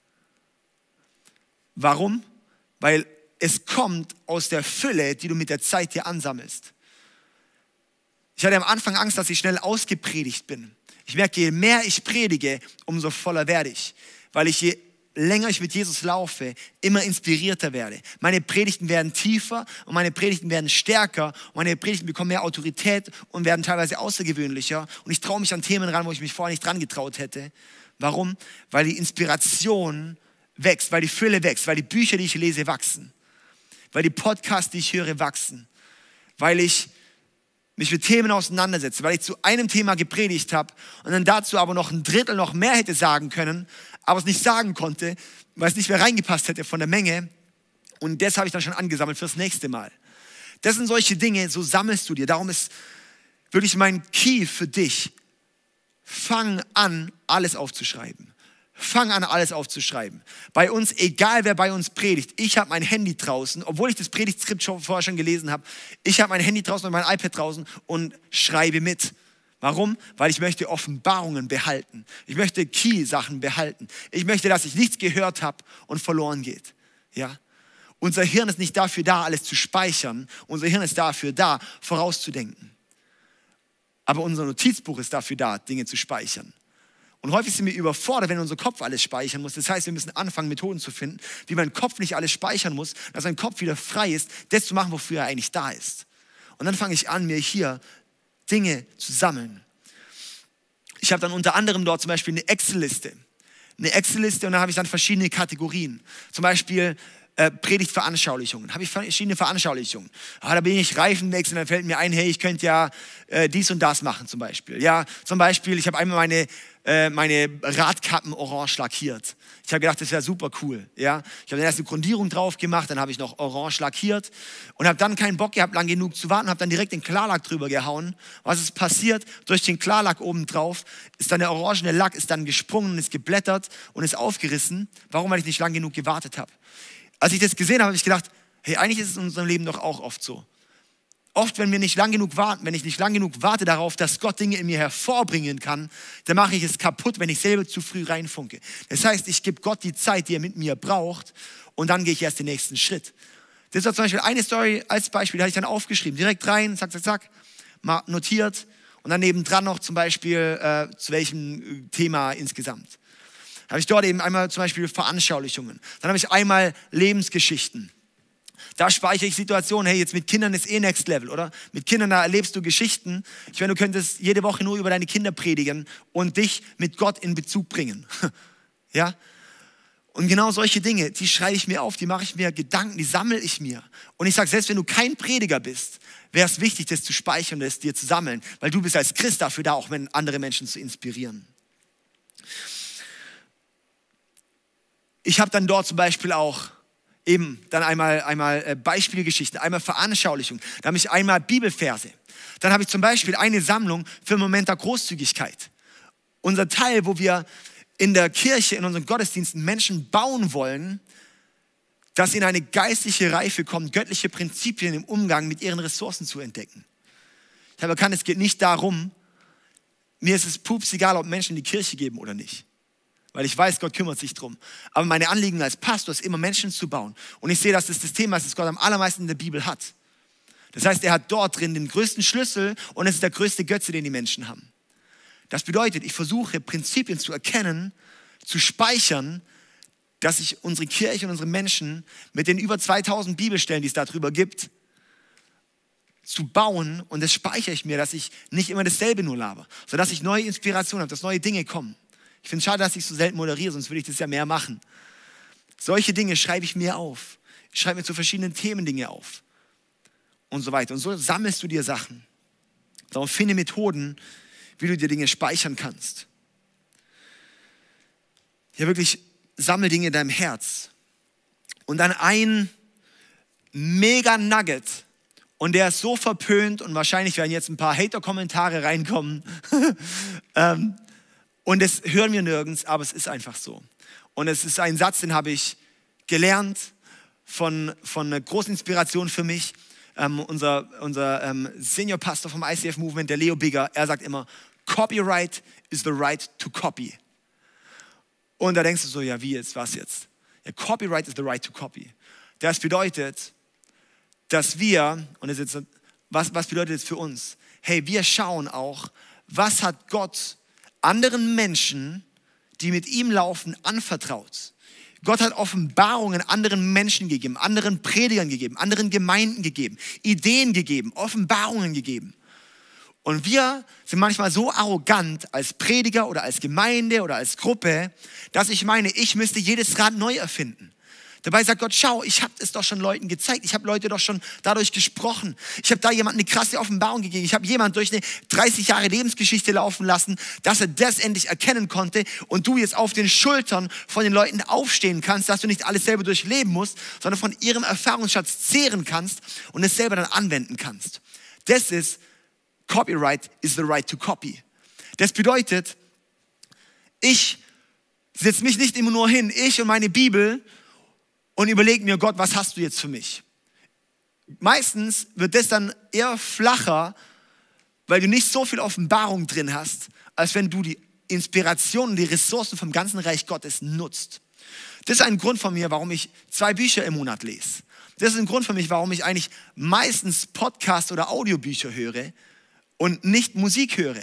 Warum? Weil es kommt aus der Fülle, die du mit der Zeit dir ansammelst. Ich hatte am Anfang Angst, dass ich schnell ausgepredigt bin. Ich merke, je mehr ich predige, umso voller werde ich. Weil ich je länger ich mit Jesus laufe, immer inspirierter werde. Meine Predigten werden tiefer und meine Predigten werden stärker und meine Predigten bekommen mehr Autorität und werden teilweise außergewöhnlicher. Und ich traue mich an Themen ran, wo ich mich vorher nicht dran getraut hätte. Warum? Weil die Inspiration wächst, weil die Fülle wächst, weil die Bücher, die ich lese, wachsen. Weil die Podcasts, die ich höre, wachsen. Weil ich mich mit Themen auseinandersetze, weil ich zu einem Thema gepredigt habe und dann dazu aber noch ein Drittel noch mehr hätte sagen können, aber es nicht sagen konnte, weil es nicht mehr reingepasst hätte von der Menge. Und das habe ich dann schon angesammelt fürs nächste Mal. Das sind solche Dinge, so sammelst du dir. Darum ist wirklich mein Key für dich. Fang an, alles aufzuschreiben. Fang an, alles aufzuschreiben. Bei uns, egal wer bei uns predigt, ich habe mein Handy draußen, obwohl ich das Predigtskript schon vorher schon gelesen habe, ich habe mein Handy draußen und mein iPad draußen und schreibe mit. Warum? Weil ich möchte Offenbarungen behalten. Ich möchte Key-Sachen behalten. Ich möchte, dass ich nichts gehört habe und verloren geht. Ja? Unser Hirn ist nicht dafür da, alles zu speichern. Unser Hirn ist dafür da, vorauszudenken. Aber unser Notizbuch ist dafür da, Dinge zu speichern. Und häufig sind wir überfordert, wenn unser Kopf alles speichern muss. Das heißt, wir müssen anfangen, Methoden zu finden, wie mein Kopf nicht alles speichern muss, dass mein Kopf wieder frei ist, das zu machen, wofür er eigentlich da ist. Und dann fange ich an, mir hier Dinge zu sammeln. Ich habe dann unter anderem dort zum Beispiel eine Excel-Liste. Eine Excel-Liste und da habe ich dann verschiedene Kategorien. Zum Beispiel äh, Predigtveranschaulichungen. Habe ich verschiedene Veranschaulichungen. Ah, da bin ich Reifenwechsel, dann fällt mir ein, hey, ich könnte ja äh, dies und das machen zum Beispiel. Ja, zum Beispiel, ich habe einmal meine äh, meine Radkappen orange lackiert. Ich habe gedacht, das wäre super cool. Ja? Ich habe dann erst eine Grundierung drauf gemacht, dann habe ich noch orange lackiert und habe dann keinen Bock gehabt, lang genug zu warten, habe dann direkt den Klarlack drüber gehauen. Was ist passiert? Durch den Klarlack oben drauf ist dann der orangene Lack ist dann gesprungen und ist geblättert und ist aufgerissen. Warum? Weil ich nicht lang genug gewartet habe. Als ich das gesehen habe, habe ich gedacht, hey, eigentlich ist es in unserem Leben doch auch oft so. Oft, wenn wir nicht lang genug warten, wenn ich nicht lang genug warte darauf, dass Gott Dinge in mir hervorbringen kann, dann mache ich es kaputt, wenn ich selber zu früh reinfunke. Das heißt, ich gebe Gott die Zeit, die er mit mir braucht, und dann gehe ich erst den nächsten Schritt. Das war zum Beispiel eine Story als Beispiel, die hatte ich dann aufgeschrieben, direkt rein, zack, zack, zack, mal notiert und dann nebendran noch zum Beispiel äh, zu welchem äh, Thema insgesamt. Habe ich dort eben einmal zum Beispiel Veranschaulichungen. Dann habe ich einmal Lebensgeschichten. Da speichere ich Situationen, hey, jetzt mit Kindern ist eh Next Level, oder? Mit Kindern, da erlebst du Geschichten. Ich meine, du könntest jede Woche nur über deine Kinder predigen und dich mit Gott in Bezug bringen. ja? Und genau solche Dinge, die schreibe ich mir auf, die mache ich mir Gedanken, die sammle ich mir. Und ich sage, selbst wenn du kein Prediger bist, wäre es wichtig, das zu speichern, das dir zu sammeln, weil du bist als Christ dafür da, auch andere Menschen zu inspirieren. Ich habe dann dort zum Beispiel auch eben dann einmal, einmal äh, Beispielgeschichten, einmal Veranschaulichung, dann habe ich einmal Bibelverse. Dann habe ich zum Beispiel eine Sammlung für Moment der Großzügigkeit. Unser Teil, wo wir in der Kirche, in unseren Gottesdiensten Menschen bauen wollen, dass sie in eine geistliche Reife kommen, göttliche Prinzipien im Umgang mit ihren Ressourcen zu entdecken. Ich habe erkannt, es geht nicht darum, mir ist es pups egal, ob Menschen in die Kirche geben oder nicht. Weil ich weiß, Gott kümmert sich drum. Aber meine Anliegen als Pastor ist immer Menschen zu bauen. Und ich sehe, dass das das Thema ist, das Gott am allermeisten in der Bibel hat. Das heißt, er hat dort drin den größten Schlüssel und es ist der größte Götze, den die Menschen haben. Das bedeutet, ich versuche Prinzipien zu erkennen, zu speichern, dass sich unsere Kirche und unsere Menschen mit den über 2000 Bibelstellen, die es darüber gibt, zu bauen und das speichere ich mir, dass ich nicht immer dasselbe nur laber, sondern dass ich neue Inspirationen habe, dass neue Dinge kommen. Ich finde es schade, dass ich so selten moderiere, sonst würde ich das ja mehr machen. Solche Dinge schreibe ich mir auf. Ich schreibe mir zu verschiedenen Themen Dinge auf und so weiter. Und so sammelst du dir Sachen. Darum finde Methoden, wie du dir Dinge speichern kannst. Ja, wirklich sammel Dinge in deinem Herz. Und dann ein mega Nugget. Und der ist so verpönt und wahrscheinlich werden jetzt ein paar Hater-Kommentare reinkommen. Ähm, und das hören wir nirgends, aber es ist einfach so. Und es ist ein Satz, den habe ich gelernt von, von einer großen Inspiration für mich. Ähm, unser unser ähm, Senior Pastor vom ICF Movement, der Leo Bigger, er sagt immer, Copyright is the right to copy. Und da denkst du so, ja, wie jetzt, was jetzt? Ja, Copyright is the right to copy. Das bedeutet, dass wir, und das jetzt, was, was bedeutet das für uns? Hey, wir schauen auch, was hat Gott anderen Menschen, die mit ihm laufen, anvertraut. Gott hat Offenbarungen anderen Menschen gegeben, anderen Predigern gegeben, anderen Gemeinden gegeben, Ideen gegeben, Offenbarungen gegeben. Und wir sind manchmal so arrogant als Prediger oder als Gemeinde oder als Gruppe, dass ich meine, ich müsste jedes Rad neu erfinden. Dabei sagt Gott, schau, ich habe es doch schon Leuten gezeigt. Ich habe Leute doch schon dadurch gesprochen. Ich habe da jemand eine krasse Offenbarung gegeben. Ich habe jemand durch eine 30 Jahre Lebensgeschichte laufen lassen, dass er das endlich erkennen konnte und du jetzt auf den Schultern von den Leuten aufstehen kannst, dass du nicht alles selber durchleben musst, sondern von ihrem Erfahrungsschatz zehren kannst und es selber dann anwenden kannst. Das ist Copyright is the right to copy. Das bedeutet, ich setze mich nicht immer nur hin, ich und meine Bibel und überlege mir, Gott, was hast du jetzt für mich? Meistens wird das dann eher flacher, weil du nicht so viel Offenbarung drin hast, als wenn du die Inspiration und die Ressourcen vom ganzen Reich Gottes nutzt. Das ist ein Grund von mir, warum ich zwei Bücher im Monat lese. Das ist ein Grund für mich, warum ich eigentlich meistens Podcasts oder Audiobücher höre und nicht Musik höre.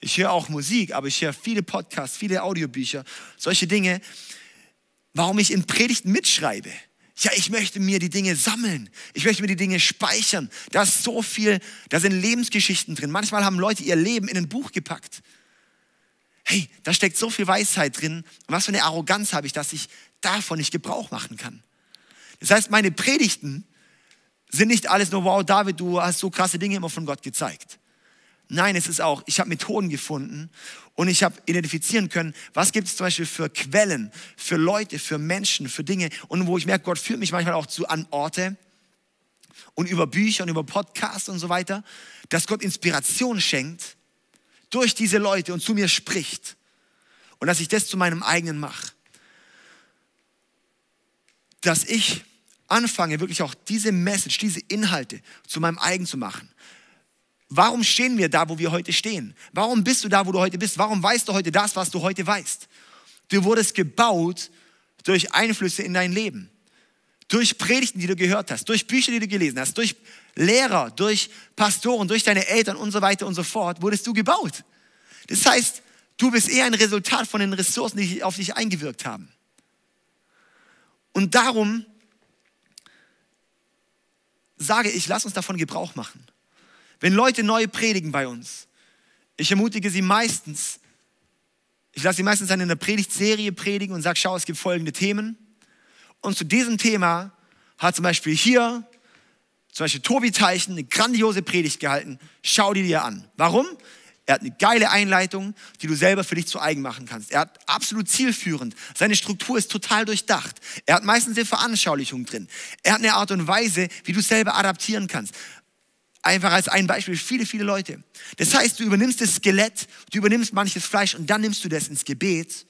Ich höre auch Musik, aber ich höre viele Podcasts, viele Audiobücher, solche Dinge, warum ich in Predigten mitschreibe. Ja, ich möchte mir die Dinge sammeln. Ich möchte mir die Dinge speichern. Da ist so viel, da sind Lebensgeschichten drin. Manchmal haben Leute ihr Leben in ein Buch gepackt. Hey, da steckt so viel Weisheit drin. Was für eine Arroganz habe ich, dass ich davon nicht Gebrauch machen kann. Das heißt, meine Predigten sind nicht alles nur, wow, David, du hast so krasse Dinge immer von Gott gezeigt. Nein, es ist auch, ich habe Methoden gefunden und ich habe identifizieren können, was gibt es zum Beispiel für Quellen, für Leute, für Menschen, für Dinge und wo ich merke, Gott führt mich manchmal auch zu an Orte und über Bücher und über Podcasts und so weiter, dass Gott Inspiration schenkt durch diese Leute und zu mir spricht und dass ich das zu meinem eigenen mache. Dass ich anfange, wirklich auch diese Message, diese Inhalte zu meinem eigen zu machen. Warum stehen wir da, wo wir heute stehen? Warum bist du da, wo du heute bist? Warum weißt du heute das, was du heute weißt? Du wurdest gebaut durch Einflüsse in dein Leben. Durch Predigten, die du gehört hast, durch Bücher, die du gelesen hast, durch Lehrer, durch Pastoren, durch deine Eltern und so weiter und so fort, wurdest du gebaut. Das heißt, du bist eher ein Resultat von den Ressourcen, die auf dich eingewirkt haben. Und darum sage ich, lass uns davon Gebrauch machen. Wenn Leute neu predigen bei uns, ich ermutige sie meistens, ich lasse sie meistens dann in der Predigtserie predigen und sage, schau, es gibt folgende Themen. Und zu diesem Thema hat zum Beispiel hier, zum Beispiel Tobi Teichen, eine grandiose Predigt gehalten. Schau die dir an. Warum? Er hat eine geile Einleitung, die du selber für dich zu eigen machen kannst. Er hat absolut zielführend. Seine Struktur ist total durchdacht. Er hat meistens eine Veranschaulichung drin. Er hat eine Art und Weise, wie du es selber adaptieren kannst. Einfach als ein Beispiel, viele, viele Leute. Das heißt, du übernimmst das Skelett, du übernimmst manches Fleisch und dann nimmst du das ins Gebet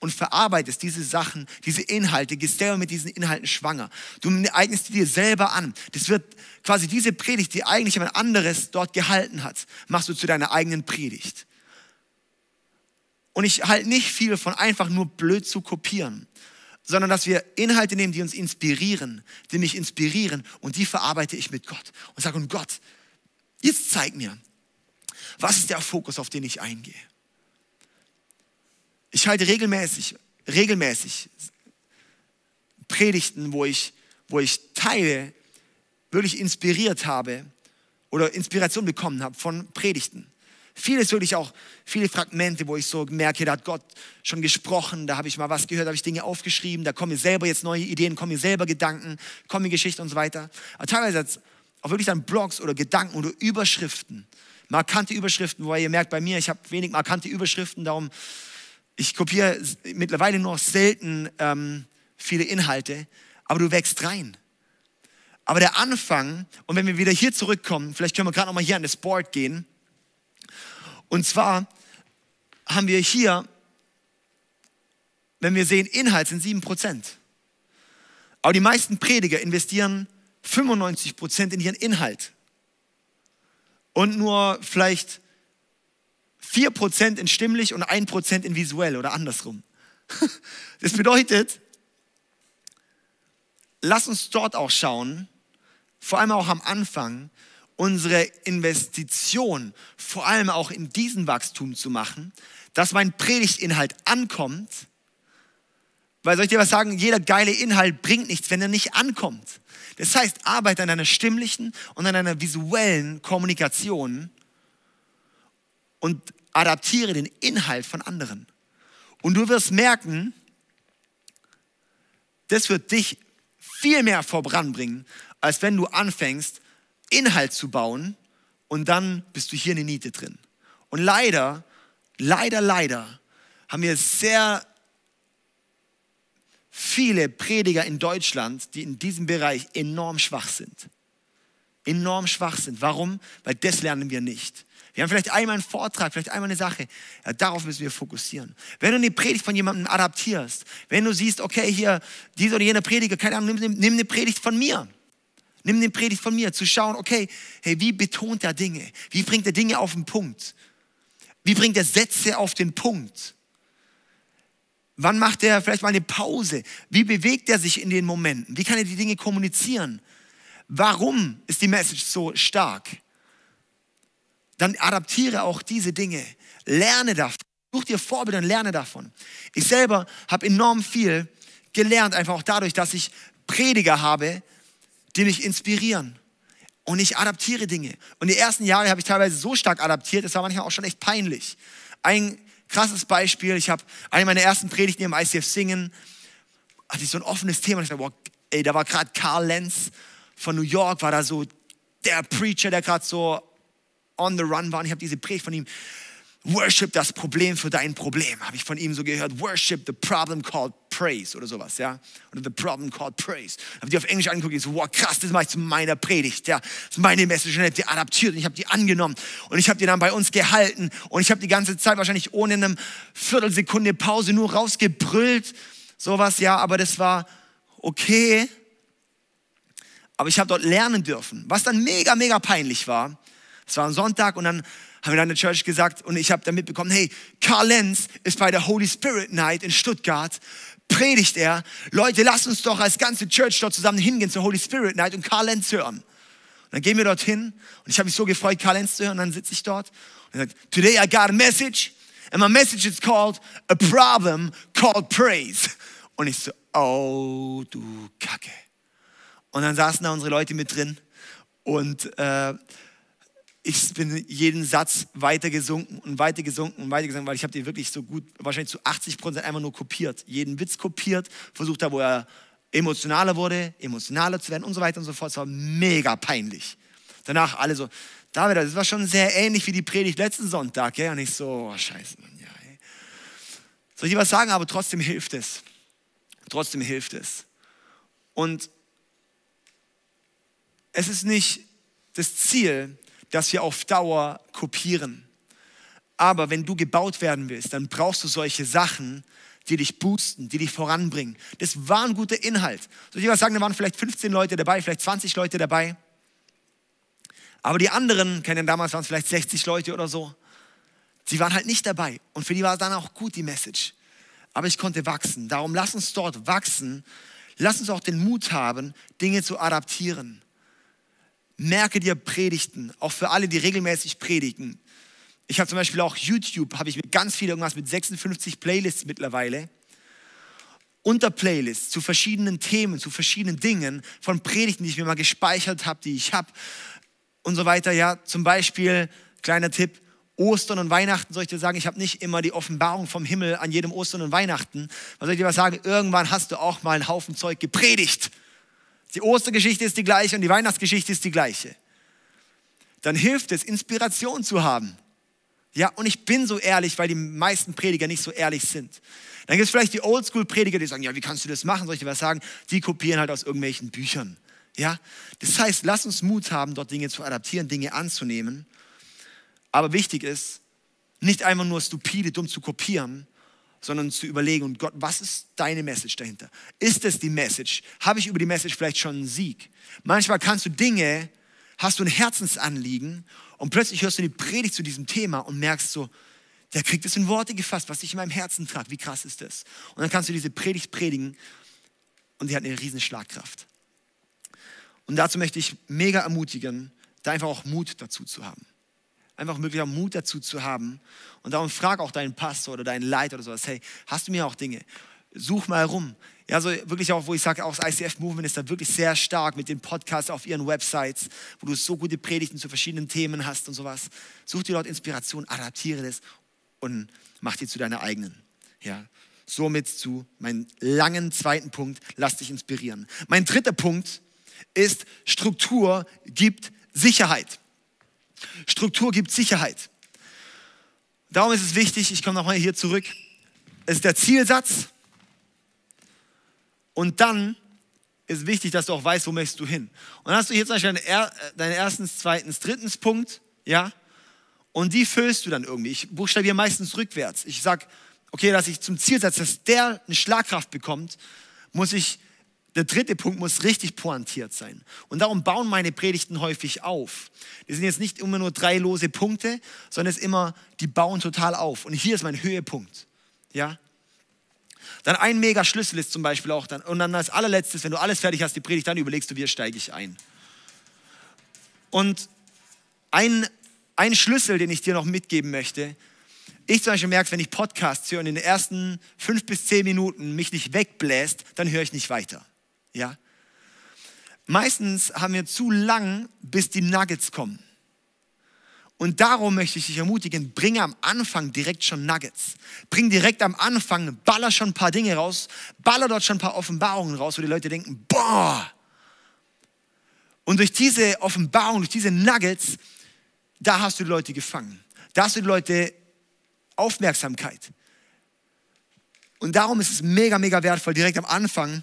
und verarbeitest diese Sachen, diese Inhalte, gehst selber mit diesen Inhalten schwanger. Du eignest dir selber an. Das wird quasi diese Predigt, die eigentlich jemand anderes dort gehalten hat, machst du zu deiner eigenen Predigt. Und ich halte nicht viel von einfach nur blöd zu kopieren, sondern dass wir Inhalte nehmen, die uns inspirieren, die mich inspirieren und die verarbeite ich mit Gott und sage, und Gott, jetzt zeig mir, was ist der Fokus, auf den ich eingehe? Ich halte regelmäßig, regelmäßig Predigten, wo ich, wo ich Teile wirklich inspiriert habe oder Inspiration bekommen habe von Predigten. Vieles wirklich auch, viele Fragmente, wo ich so merke, da hat Gott schon gesprochen, da habe ich mal was gehört, da habe ich Dinge aufgeschrieben, da kommen mir selber jetzt neue Ideen, kommen mir selber Gedanken, kommen mir Geschichten und so weiter. Aber teilweise auch wirklich dann Blogs oder Gedanken oder Überschriften, markante Überschriften, wo ihr merkt bei mir, ich habe wenig markante Überschriften, darum ich kopiere mittlerweile noch selten ähm, viele Inhalte, aber du wächst rein. Aber der Anfang, und wenn wir wieder hier zurückkommen, vielleicht können wir gerade nochmal hier an das Board gehen. Und zwar haben wir hier, wenn wir sehen, Inhalt sind 7%. Aber die meisten Prediger investieren 95% in ihren Inhalt. Und nur vielleicht 4% in stimmlich und 1% in visuell oder andersrum. Das bedeutet, lass uns dort auch schauen, vor allem auch am Anfang, unsere Investition vor allem auch in diesen Wachstum zu machen, dass mein Predigtinhalt ankommt. Weil soll ich dir was sagen, jeder geile Inhalt bringt nichts, wenn er nicht ankommt. Das heißt, arbeite an deiner stimmlichen und an deiner visuellen Kommunikation und adaptiere den Inhalt von anderen. Und du wirst merken, das wird dich viel mehr voranbringen, als wenn du anfängst, Inhalt zu bauen und dann bist du hier in der Niete drin. Und leider, leider, leider haben wir sehr viele Prediger in Deutschland, die in diesem Bereich enorm schwach sind. Enorm schwach sind. Warum? Weil das lernen wir nicht. Wir haben vielleicht einmal einen Vortrag, vielleicht einmal eine Sache. Ja, darauf müssen wir fokussieren. Wenn du eine Predigt von jemandem adaptierst, wenn du siehst, okay, hier, dieser oder jener Prediger, keine Ahnung, nimm, nimm eine Predigt von mir. Nimm eine Predigt von mir, zu schauen, okay, hey, wie betont er Dinge? Wie bringt er Dinge auf den Punkt? Wie bringt er Sätze auf den Punkt? Wann macht er vielleicht mal eine Pause? Wie bewegt er sich in den Momenten? Wie kann er die Dinge kommunizieren? Warum ist die Message so stark? dann adaptiere auch diese Dinge. Lerne davon. Such dir Vorbilder und lerne davon. Ich selber habe enorm viel gelernt, einfach auch dadurch, dass ich Prediger habe, die mich inspirieren. Und ich adaptiere Dinge. Und die ersten Jahre habe ich teilweise so stark adaptiert, das war manchmal auch schon echt peinlich. Ein krasses Beispiel, ich habe eine meiner ersten Predigten im ICF Singen, hatte ich so ein offenes Thema. Und ich dachte, boah, ey, da war gerade Carl Lenz von New York, war da so der Preacher, der gerade so on the run war und ich habe diese Predigt von ihm, Worship das Problem für dein Problem, habe ich von ihm so gehört. Worship the problem called praise oder sowas, ja. Oder the problem called praise. Habe die auf Englisch angeguckt und so, wow, krass, das mache ich zu meiner Predigt, ja. Das ist meine Message und ich habe die adaptiert und ich habe die angenommen und ich habe die dann bei uns gehalten und ich habe die ganze Zeit wahrscheinlich ohne eine Viertelsekunde Pause nur rausgebrüllt, sowas, ja. Aber das war okay. Aber ich habe dort lernen dürfen. Was dann mega, mega peinlich war, es war ein Sonntag und dann haben wir dann in der Church gesagt und ich habe dann mitbekommen, hey, Karl Lenz ist bei der Holy Spirit Night in Stuttgart, predigt er. Leute, lasst uns doch als ganze Church dort zusammen hingehen zur Holy Spirit Night und Karl Lenz hören. Und dann gehen wir dorthin und ich habe mich so gefreut, Karl Lenz zu hören. Und dann sitze ich dort und er sagt, today I got a message and my message is called a problem called praise. Und ich so, oh du Kacke. Und dann saßen da unsere Leute mit drin und äh, ich bin jeden Satz weiter gesunken und weiter gesunken und weiter gesunken, weil ich habe den wirklich so gut, wahrscheinlich zu 80 Prozent einfach nur kopiert. Jeden Witz kopiert, versucht da, wo er emotionaler wurde, emotionaler zu werden und so weiter und so fort. Es war mega peinlich. Danach alle so, David, das war schon sehr ähnlich wie die Predigt letzten Sonntag. Ja? Und ich so, oh, scheiße. Ja, ey. Soll ich dir was sagen? Aber trotzdem hilft es. Trotzdem hilft es. Und es ist nicht das Ziel, dass wir auf Dauer kopieren. Aber wenn du gebaut werden willst, dann brauchst du solche Sachen, die dich boosten, die dich voranbringen. Das war ein guter Inhalt. Soll ich was sagen, da waren vielleicht 15 Leute dabei, vielleicht 20 Leute dabei. Aber die anderen, kennen damals waren es vielleicht 60 Leute oder so, sie waren halt nicht dabei. Und für die war dann auch gut, die Message. Aber ich konnte wachsen. Darum lass uns dort wachsen. Lass uns auch den Mut haben, Dinge zu adaptieren. Merke dir Predigten, auch für alle, die regelmäßig predigen. Ich habe zum Beispiel auch YouTube, habe ich mit ganz viel irgendwas mit 56 Playlists mittlerweile. Unter Playlists zu verschiedenen Themen, zu verschiedenen Dingen von Predigten, die ich mir mal gespeichert habe, die ich habe und so weiter. Ja, zum Beispiel, kleiner Tipp, Ostern und Weihnachten soll ich dir sagen, ich habe nicht immer die Offenbarung vom Himmel an jedem Ostern und Weihnachten. Was soll ich dir was sagen? Irgendwann hast du auch mal einen Haufen Zeug gepredigt. Die Ostergeschichte ist die gleiche und die Weihnachtsgeschichte ist die gleiche. Dann hilft es, Inspiration zu haben. Ja, und ich bin so ehrlich, weil die meisten Prediger nicht so ehrlich sind. Dann gibt es vielleicht die Oldschool-Prediger, die sagen, ja, wie kannst du das machen? Soll ich dir was sagen? Die kopieren halt aus irgendwelchen Büchern. Ja, das heißt, lass uns Mut haben, dort Dinge zu adaptieren, Dinge anzunehmen. Aber wichtig ist, nicht einfach nur stupide, dumm zu kopieren, sondern zu überlegen, und Gott, was ist deine Message dahinter? Ist es die Message? Habe ich über die Message vielleicht schon einen Sieg? Manchmal kannst du Dinge, hast du ein Herzensanliegen und plötzlich hörst du die Predigt zu diesem Thema und merkst so, der kriegt es in Worte gefasst, was ich in meinem Herzen trage. Wie krass ist das? Und dann kannst du diese Predigt predigen und die hat eine riesen Schlagkraft. Und dazu möchte ich mega ermutigen, da einfach auch Mut dazu zu haben einfach auch Mut dazu zu haben. Und darum frag auch deinen Pastor oder deinen Leiter oder sowas, hey, hast du mir auch Dinge? Such mal rum. Ja, so wirklich auch, wo ich sage, auch das ICF-Movement ist da wirklich sehr stark mit den Podcasts auf ihren Websites, wo du so gute Predigten zu verschiedenen Themen hast und sowas. Such dir dort Inspiration, adaptiere das und mach die zu deiner eigenen. Ja, somit zu meinem langen zweiten Punkt, lass dich inspirieren. Mein dritter Punkt ist, Struktur gibt Sicherheit. Struktur gibt Sicherheit. Darum ist es wichtig, ich komme nochmal hier zurück, es ist der Zielsatz und dann ist wichtig, dass du auch weißt, wo möchtest du hin. Und dann hast du hier zum Beispiel deinen ersten, zweiten, dritten Punkt, ja, und die füllst du dann irgendwie. Ich buchstabiere meistens rückwärts. Ich sage, okay, dass ich zum Zielsatz, dass der eine Schlagkraft bekommt, muss ich der dritte Punkt muss richtig pointiert sein. Und darum bauen meine Predigten häufig auf. Die sind jetzt nicht immer nur drei lose Punkte, sondern es ist immer, die bauen total auf. Und hier ist mein Höhepunkt. Ja? Dann ein mega Schlüssel ist zum Beispiel auch dann. Und dann als allerletztes, wenn du alles fertig hast, die Predigt, dann überlegst du, wie steige ich ein. Und ein, ein Schlüssel, den ich dir noch mitgeben möchte, ich zum Beispiel merke, wenn ich Podcasts höre und in den ersten fünf bis zehn Minuten mich nicht wegbläst, dann höre ich nicht weiter. Ja? Meistens haben wir zu lang, bis die Nuggets kommen. Und darum möchte ich dich ermutigen, bringe am Anfang direkt schon Nuggets. Bring direkt am Anfang, baller schon ein paar Dinge raus, baller dort schon ein paar Offenbarungen raus, wo die Leute denken, boah. Und durch diese Offenbarung, durch diese Nuggets, da hast du die Leute gefangen. Da hast du die Leute Aufmerksamkeit. Und darum ist es mega, mega wertvoll, direkt am Anfang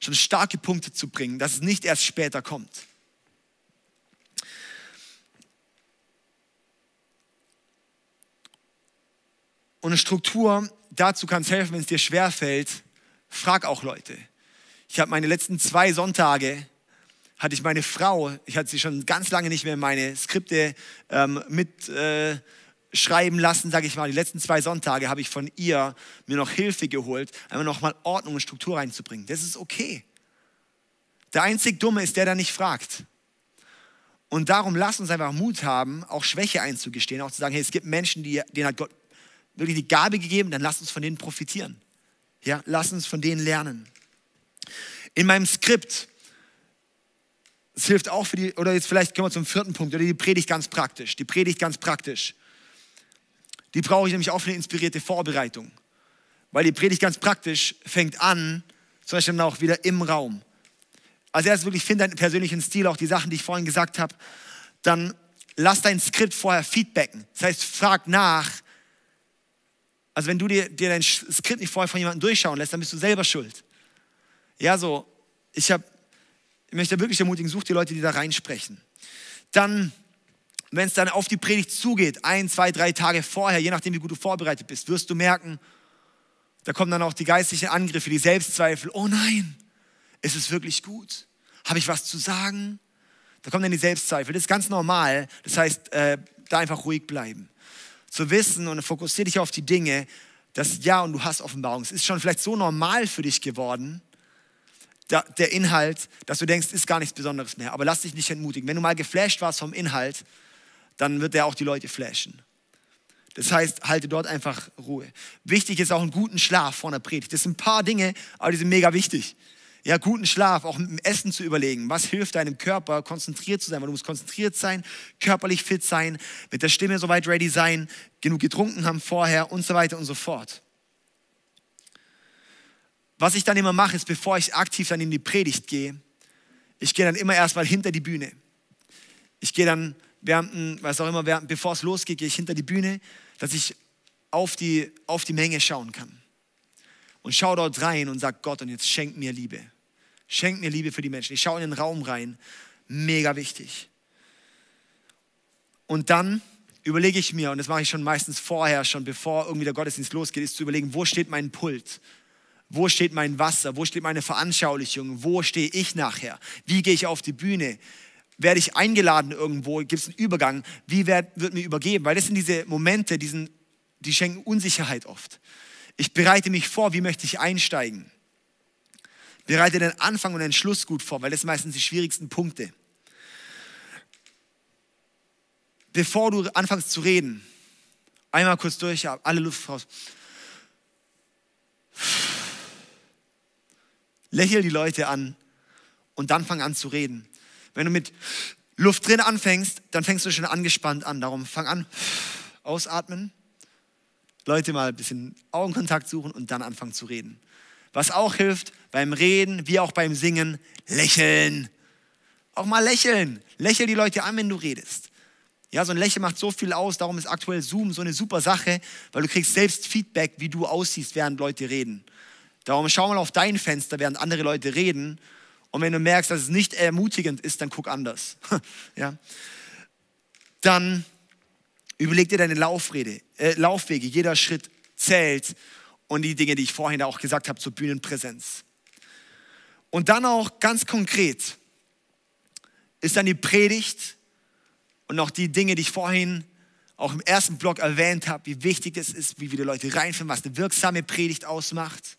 schon starke Punkte zu bringen, dass es nicht erst später kommt. Und eine Struktur, dazu kann es helfen, wenn es dir schwerfällt, frag auch Leute. Ich habe meine letzten zwei Sonntage, hatte ich meine Frau, ich hatte sie schon ganz lange nicht mehr in meine Skripte ähm, mit äh, schreiben lassen, sage ich mal. Die letzten zwei Sonntage habe ich von ihr mir noch Hilfe geholt, einmal noch mal Ordnung und Struktur reinzubringen. Das ist okay. Der einzig Dumme ist der, der nicht fragt. Und darum lass uns einfach Mut haben, auch Schwäche einzugestehen, auch zu sagen, hey, es gibt Menschen, die, denen hat Gott wirklich die Gabe gegeben, dann lass uns von denen profitieren. Ja, lass uns von denen lernen. In meinem Skript hilft auch für die, oder jetzt vielleicht kommen wir zum vierten Punkt, oder die Predigt ganz praktisch. Die Predigt ganz praktisch. Die brauche ich nämlich auch für eine inspirierte Vorbereitung. Weil die Predigt ganz praktisch fängt an, zum Beispiel auch wieder im Raum. Also erst wirklich, finde deinen persönlichen Stil, auch die Sachen, die ich vorhin gesagt habe. Dann lass dein Skript vorher feedbacken. Das heißt, frag nach. Also wenn du dir, dir dein Skript nicht vorher von jemandem durchschauen lässt, dann bist du selber schuld. Ja, so, ich habe, ich möchte wirklich ermutigen, such die Leute, die da reinsprechen. Dann, wenn es dann auf die Predigt zugeht, ein, zwei, drei Tage vorher, je nachdem, wie gut du vorbereitet bist, wirst du merken, da kommen dann auch die geistlichen Angriffe, die Selbstzweifel. Oh nein, ist es wirklich gut? Habe ich was zu sagen? Da kommen dann die Selbstzweifel. Das ist ganz normal. Das heißt, äh, da einfach ruhig bleiben. Zu wissen und fokussiere dich auf die Dinge, dass ja, und du hast Offenbarung. Es ist schon vielleicht so normal für dich geworden, der, der Inhalt, dass du denkst, ist gar nichts Besonderes mehr. Aber lass dich nicht entmutigen. Wenn du mal geflasht warst vom Inhalt, dann wird der auch die Leute flashen. Das heißt, halte dort einfach Ruhe. Wichtig ist auch einen guten Schlaf vor einer Predigt. Das sind ein paar Dinge, aber die sind mega wichtig. Ja, guten Schlaf, auch mit dem Essen zu überlegen. Was hilft deinem Körper, konzentriert zu sein? Weil du musst konzentriert sein, körperlich fit sein, mit der Stimme soweit ready sein, genug getrunken haben vorher und so weiter und so fort. Was ich dann immer mache, ist, bevor ich aktiv dann in die Predigt gehe, ich gehe dann immer erstmal hinter die Bühne. Ich gehe dann während, was auch immer, während, bevor es losgeht, gehe ich hinter die Bühne dass ich auf die, auf die Menge schauen kann. Und schau dort rein und sag Gott, und jetzt schenk mir Liebe. Schenk mir Liebe für die Menschen. Ich schaue in den Raum rein. Mega wichtig. Und dann überlege ich mir, und das mache ich schon meistens vorher, schon bevor irgendwie der Gottesdienst losgeht, ist zu überlegen, wo steht mein Pult? Wo steht mein Wasser? Wo steht meine Veranschaulichung? Wo stehe ich nachher? Wie gehe ich auf die Bühne? Werde ich eingeladen irgendwo, gibt es einen Übergang, wie werd, wird mir übergeben? Weil das sind diese Momente, diesen, die schenken Unsicherheit oft. Ich bereite mich vor, wie möchte ich einsteigen? Bereite den Anfang und den Schluss gut vor, weil das sind meistens die schwierigsten Punkte. Bevor du anfängst zu reden, einmal kurz durch, alle Luft raus. Lächel die Leute an und dann fang an zu reden. Wenn du mit Luft drin anfängst, dann fängst du schon angespannt an. Darum fang an, ausatmen, Leute mal ein bisschen Augenkontakt suchen und dann anfangen zu reden. Was auch hilft beim Reden wie auch beim Singen, lächeln. Auch mal lächeln. Lächel die Leute an, wenn du redest. Ja, so ein Lächeln macht so viel aus, darum ist aktuell Zoom so eine super Sache, weil du kriegst selbst Feedback, wie du aussiehst, während Leute reden. Darum schau mal auf dein Fenster, während andere Leute reden und wenn du merkst, dass es nicht ermutigend ist, dann guck anders. ja? Dann überleg dir deine Laufrede, äh, Laufwege. Jeder Schritt zählt. Und die Dinge, die ich vorhin auch gesagt habe zur Bühnenpräsenz. Und dann auch ganz konkret ist dann die Predigt und auch die Dinge, die ich vorhin auch im ersten Blog erwähnt habe, wie wichtig es ist, wie wir die Leute reinfinden, was eine wirksame Predigt ausmacht.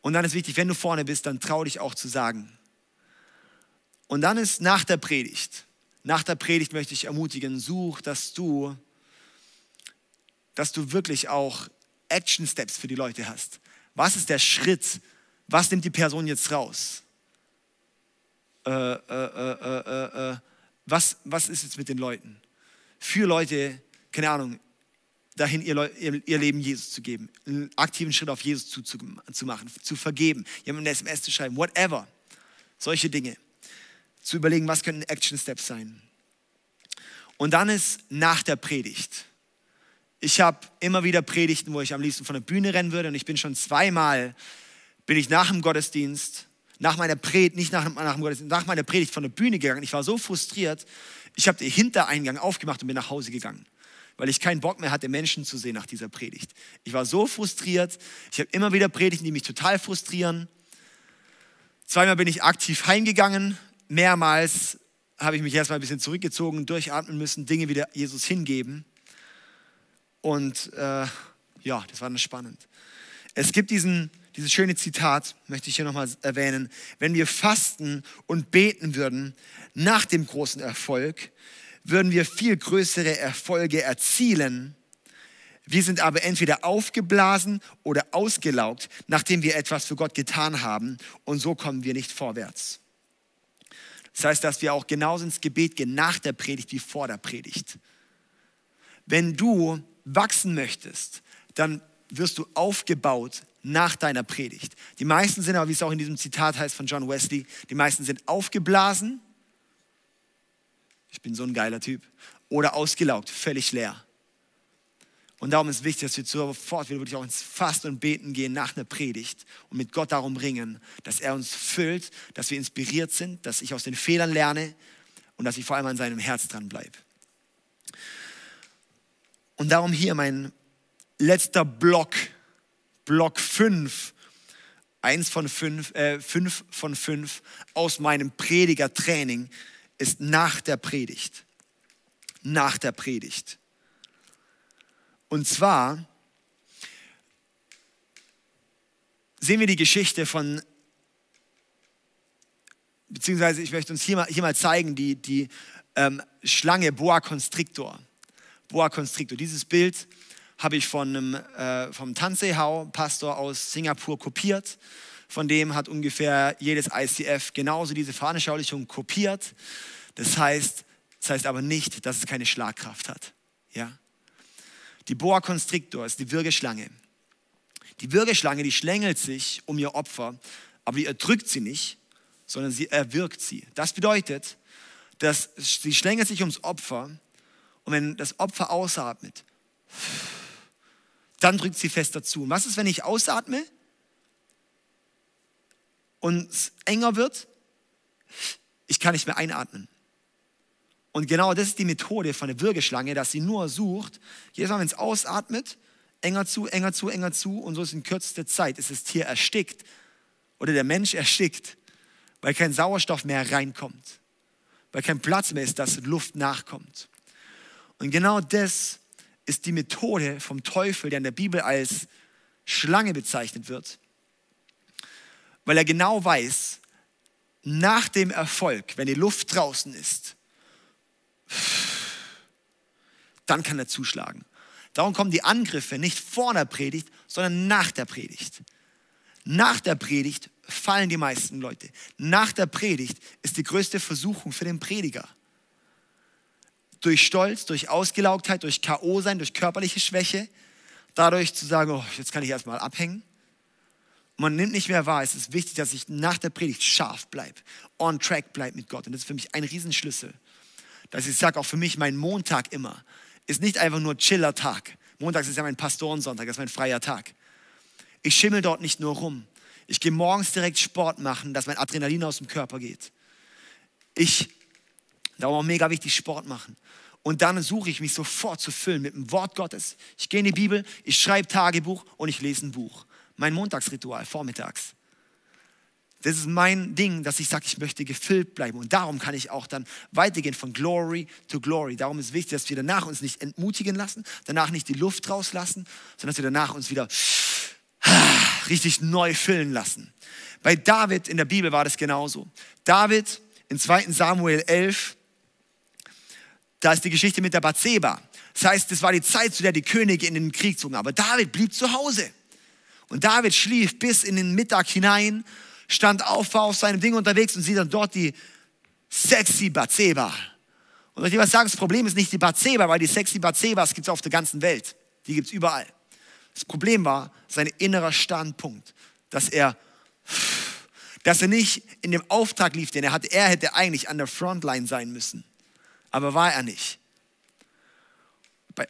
Und dann ist wichtig, wenn du vorne bist, dann trau dich auch zu sagen. Und dann ist nach der Predigt, nach der Predigt möchte ich ermutigen, such, dass du, dass du wirklich auch Action Steps für die Leute hast. Was ist der Schritt? Was nimmt die Person jetzt raus? Äh, äh, äh, was, was ist jetzt mit den Leuten? Für Leute, keine Ahnung, dahin, ihr, ihr, Leben Jesus zu geben, einen aktiven Schritt auf Jesus zu, zu, zu machen, zu vergeben, jemandem eine SMS zu schreiben, whatever. Solche Dinge. Zu überlegen, was können Action Steps sein. Und dann ist nach der Predigt. Ich habe immer wieder Predigten, wo ich am liebsten von der Bühne rennen würde und ich bin schon zweimal, bin ich nach dem Gottesdienst, nach meiner Predigt, nicht nach, nach dem Gottesdienst, nach meiner Predigt von der Bühne gegangen. Ich war so frustriert, ich habe den Hintereingang aufgemacht und bin nach Hause gegangen weil ich keinen Bock mehr hatte, Menschen zu sehen nach dieser Predigt. Ich war so frustriert. Ich habe immer wieder Predigten, die mich total frustrieren. Zweimal bin ich aktiv heimgegangen. Mehrmals habe ich mich erstmal ein bisschen zurückgezogen, durchatmen müssen, Dinge wieder Jesus hingeben. Und äh, ja, das war dann spannend. Es gibt diesen, dieses schöne Zitat, möchte ich hier nochmal erwähnen. Wenn wir fasten und beten würden nach dem großen Erfolg, würden wir viel größere Erfolge erzielen. Wir sind aber entweder aufgeblasen oder ausgelaugt, nachdem wir etwas für Gott getan haben und so kommen wir nicht vorwärts. Das heißt, dass wir auch genauso ins Gebet gehen nach der Predigt wie vor der Predigt. Wenn du wachsen möchtest, dann wirst du aufgebaut nach deiner Predigt. Die meisten sind aber, wie es auch in diesem Zitat heißt von John Wesley, die meisten sind aufgeblasen. Ich bin so ein geiler Typ. Oder ausgelaugt, völlig leer. Und darum ist wichtig, dass wir sofort wieder wirklich auch ins Fasten und Beten gehen nach einer Predigt und mit Gott darum ringen, dass er uns füllt, dass wir inspiriert sind, dass ich aus den Fehlern lerne und dass ich vor allem an seinem Herz dran bleibe. Und darum hier mein letzter Block, Block 5, eins von fünf, äh, fünf von fünf aus meinem Predigertraining ist nach der Predigt. Nach der Predigt. Und zwar sehen wir die Geschichte von, beziehungsweise ich möchte uns hier mal, hier mal zeigen, die, die ähm, Schlange Boa Constrictor. Boa Constrictor. Dieses Bild habe ich von einem, äh, vom Tansehau, Pastor aus Singapur, kopiert. Von dem hat ungefähr jedes ICF genauso diese Veranschaulichung kopiert. Das heißt, das heißt aber nicht, dass es keine Schlagkraft hat. Ja? Die Boa Constrictor ist die Würgeschlange. Die Würgeschlange, die schlängelt sich um ihr Opfer, aber die erdrückt sie nicht, sondern sie erwürgt sie. Das bedeutet, dass sie schlängelt sich ums Opfer und wenn das Opfer ausatmet, dann drückt sie fest dazu. Und was ist, wenn ich ausatme und es enger wird? Ich kann nicht mehr einatmen. Und genau das ist die Methode von der Würgeschlange, dass sie nur sucht, jedes Mal, wenn es ausatmet, enger zu, enger zu, enger zu und so ist in kürzester Zeit ist das Tier erstickt oder der Mensch erstickt, weil kein Sauerstoff mehr reinkommt, weil kein Platz mehr ist, dass Luft nachkommt. Und genau das ist die Methode vom Teufel, der in der Bibel als Schlange bezeichnet wird, weil er genau weiß, nach dem Erfolg, wenn die Luft draußen ist, dann kann er zuschlagen. Darum kommen die Angriffe nicht vor der Predigt, sondern nach der Predigt. Nach der Predigt fallen die meisten Leute. Nach der Predigt ist die größte Versuchung für den Prediger. Durch Stolz, durch Ausgelaugtheit, durch K.O. sein, durch körperliche Schwäche, dadurch zu sagen, oh, jetzt kann ich erstmal abhängen. Man nimmt nicht mehr wahr. Es ist wichtig, dass ich nach der Predigt scharf bleibe, on track bleibe mit Gott. Und das ist für mich ein Riesenschlüssel dass ich sage, auch für mich mein Montag immer ist nicht einfach nur chiller Tag. Montags ist ja mein Pastorensonntag, das ist mein freier Tag. Ich schimmel dort nicht nur rum. Ich gehe morgens direkt Sport machen, dass mein Adrenalin aus dem Körper geht. Ich, darum auch mega wichtig, Sport machen. Und dann suche ich mich sofort zu füllen mit dem Wort Gottes. Ich gehe in die Bibel, ich schreibe Tagebuch und ich lese ein Buch. Mein Montagsritual, vormittags. Das ist mein Ding, dass ich sage, ich möchte gefüllt bleiben. Und darum kann ich auch dann weitergehen von Glory to Glory. Darum ist wichtig, dass wir danach uns nicht entmutigen lassen, danach nicht die Luft rauslassen, sondern dass wir danach uns wieder richtig neu füllen lassen. Bei David in der Bibel war das genauso. David in 2 Samuel 11, da ist die Geschichte mit der Bathseba. Das heißt, es war die Zeit, zu der die Könige in den Krieg zogen. Aber David blieb zu Hause. Und David schlief bis in den Mittag hinein stand auf, war auf seinem Ding unterwegs und sieht dann dort die sexy Bathseba. Und soll ich was sagen, das Problem ist nicht die Bathseba, weil die sexy Bathsebas gibt es auf der ganzen Welt. Die gibt es überall. Das Problem war sein innerer Standpunkt, dass er, dass er nicht in dem Auftrag lief, den er hatte. Er hätte eigentlich an der Frontline sein müssen, aber war er nicht.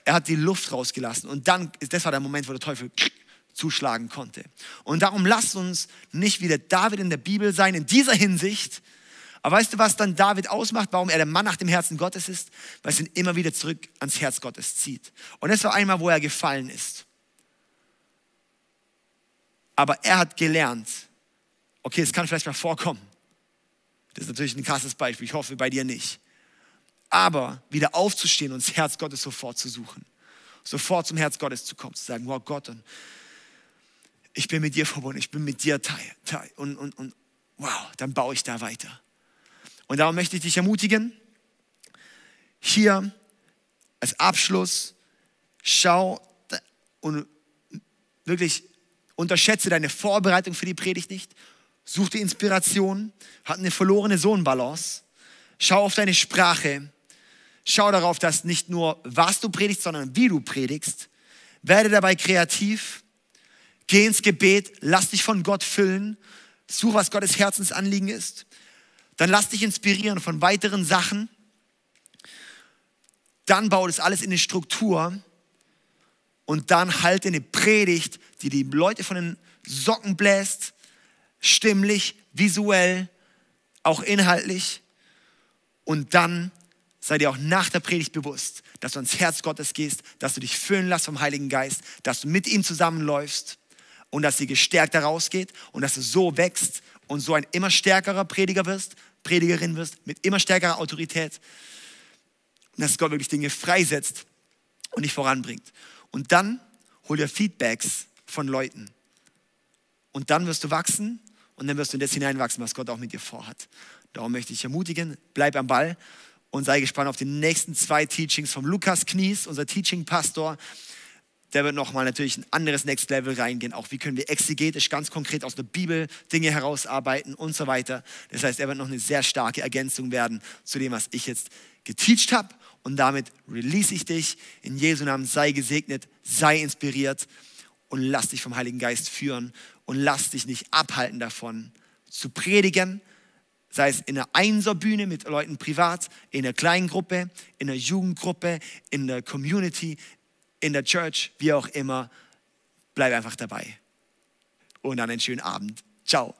Er hat die Luft rausgelassen und dann, das war der Moment, wo der Teufel zuschlagen konnte. Und darum lasst uns nicht wie der David in der Bibel sein, in dieser Hinsicht. Aber weißt du, was dann David ausmacht, warum er der Mann nach dem Herzen Gottes ist? Weil es ihn immer wieder zurück ans Herz Gottes zieht. Und das war einmal, wo er gefallen ist. Aber er hat gelernt, okay, es kann vielleicht mal vorkommen. Das ist natürlich ein krasses Beispiel, ich hoffe bei dir nicht. Aber wieder aufzustehen und das Herz Gottes sofort zu suchen. Sofort zum Herz Gottes zu kommen, zu sagen, wow Gott, und ich bin mit dir verbunden, ich bin mit dir Teil. teil. Und, und, und wow, dann baue ich da weiter. Und darum möchte ich dich ermutigen, hier als Abschluss, schau und wirklich unterschätze deine Vorbereitung für die Predigt nicht. Such die Inspiration, hat eine verlorene Sohnbalance. Schau auf deine Sprache. Schau darauf, dass nicht nur was du predigst, sondern wie du predigst. Werde dabei kreativ. Geh ins Gebet. Lass dich von Gott füllen. Such, was Gottes Herzensanliegen ist. Dann lass dich inspirieren von weiteren Sachen. Dann bau das alles in eine Struktur. Und dann halte eine Predigt, die die Leute von den Socken bläst. Stimmlich, visuell, auch inhaltlich. Und dann sei dir auch nach der Predigt bewusst, dass du ans Herz Gottes gehst, dass du dich füllen lässt vom Heiligen Geist, dass du mit ihm zusammenläufst und dass sie gestärkt rausgeht und dass du so wächst und so ein immer stärkerer Prediger wirst, Predigerin wirst, mit immer stärkerer Autorität. Und dass Gott wirklich Dinge freisetzt und dich voranbringt. Und dann hol dir Feedbacks von Leuten. Und dann wirst du wachsen und dann wirst du in das hineinwachsen, was Gott auch mit dir vorhat. Darum möchte ich ermutigen, bleib am Ball und sei gespannt auf die nächsten zwei Teachings vom Lukas Knies, unser Teaching-Pastor. Der wird nochmal natürlich ein anderes Next Level reingehen. Auch wie können wir exegetisch ganz konkret aus der Bibel Dinge herausarbeiten und so weiter. Das heißt, er wird noch eine sehr starke Ergänzung werden zu dem, was ich jetzt geteacht habe. Und damit release ich dich. In Jesu Namen sei gesegnet, sei inspiriert und lass dich vom Heiligen Geist führen und lass dich nicht abhalten davon, zu predigen, sei es in einer Einserbühne mit Leuten privat, in einer kleinen Gruppe, in einer Jugendgruppe, in der Community, in der Church, wie auch immer. Bleib einfach dabei. Und dann einen schönen Abend. Ciao.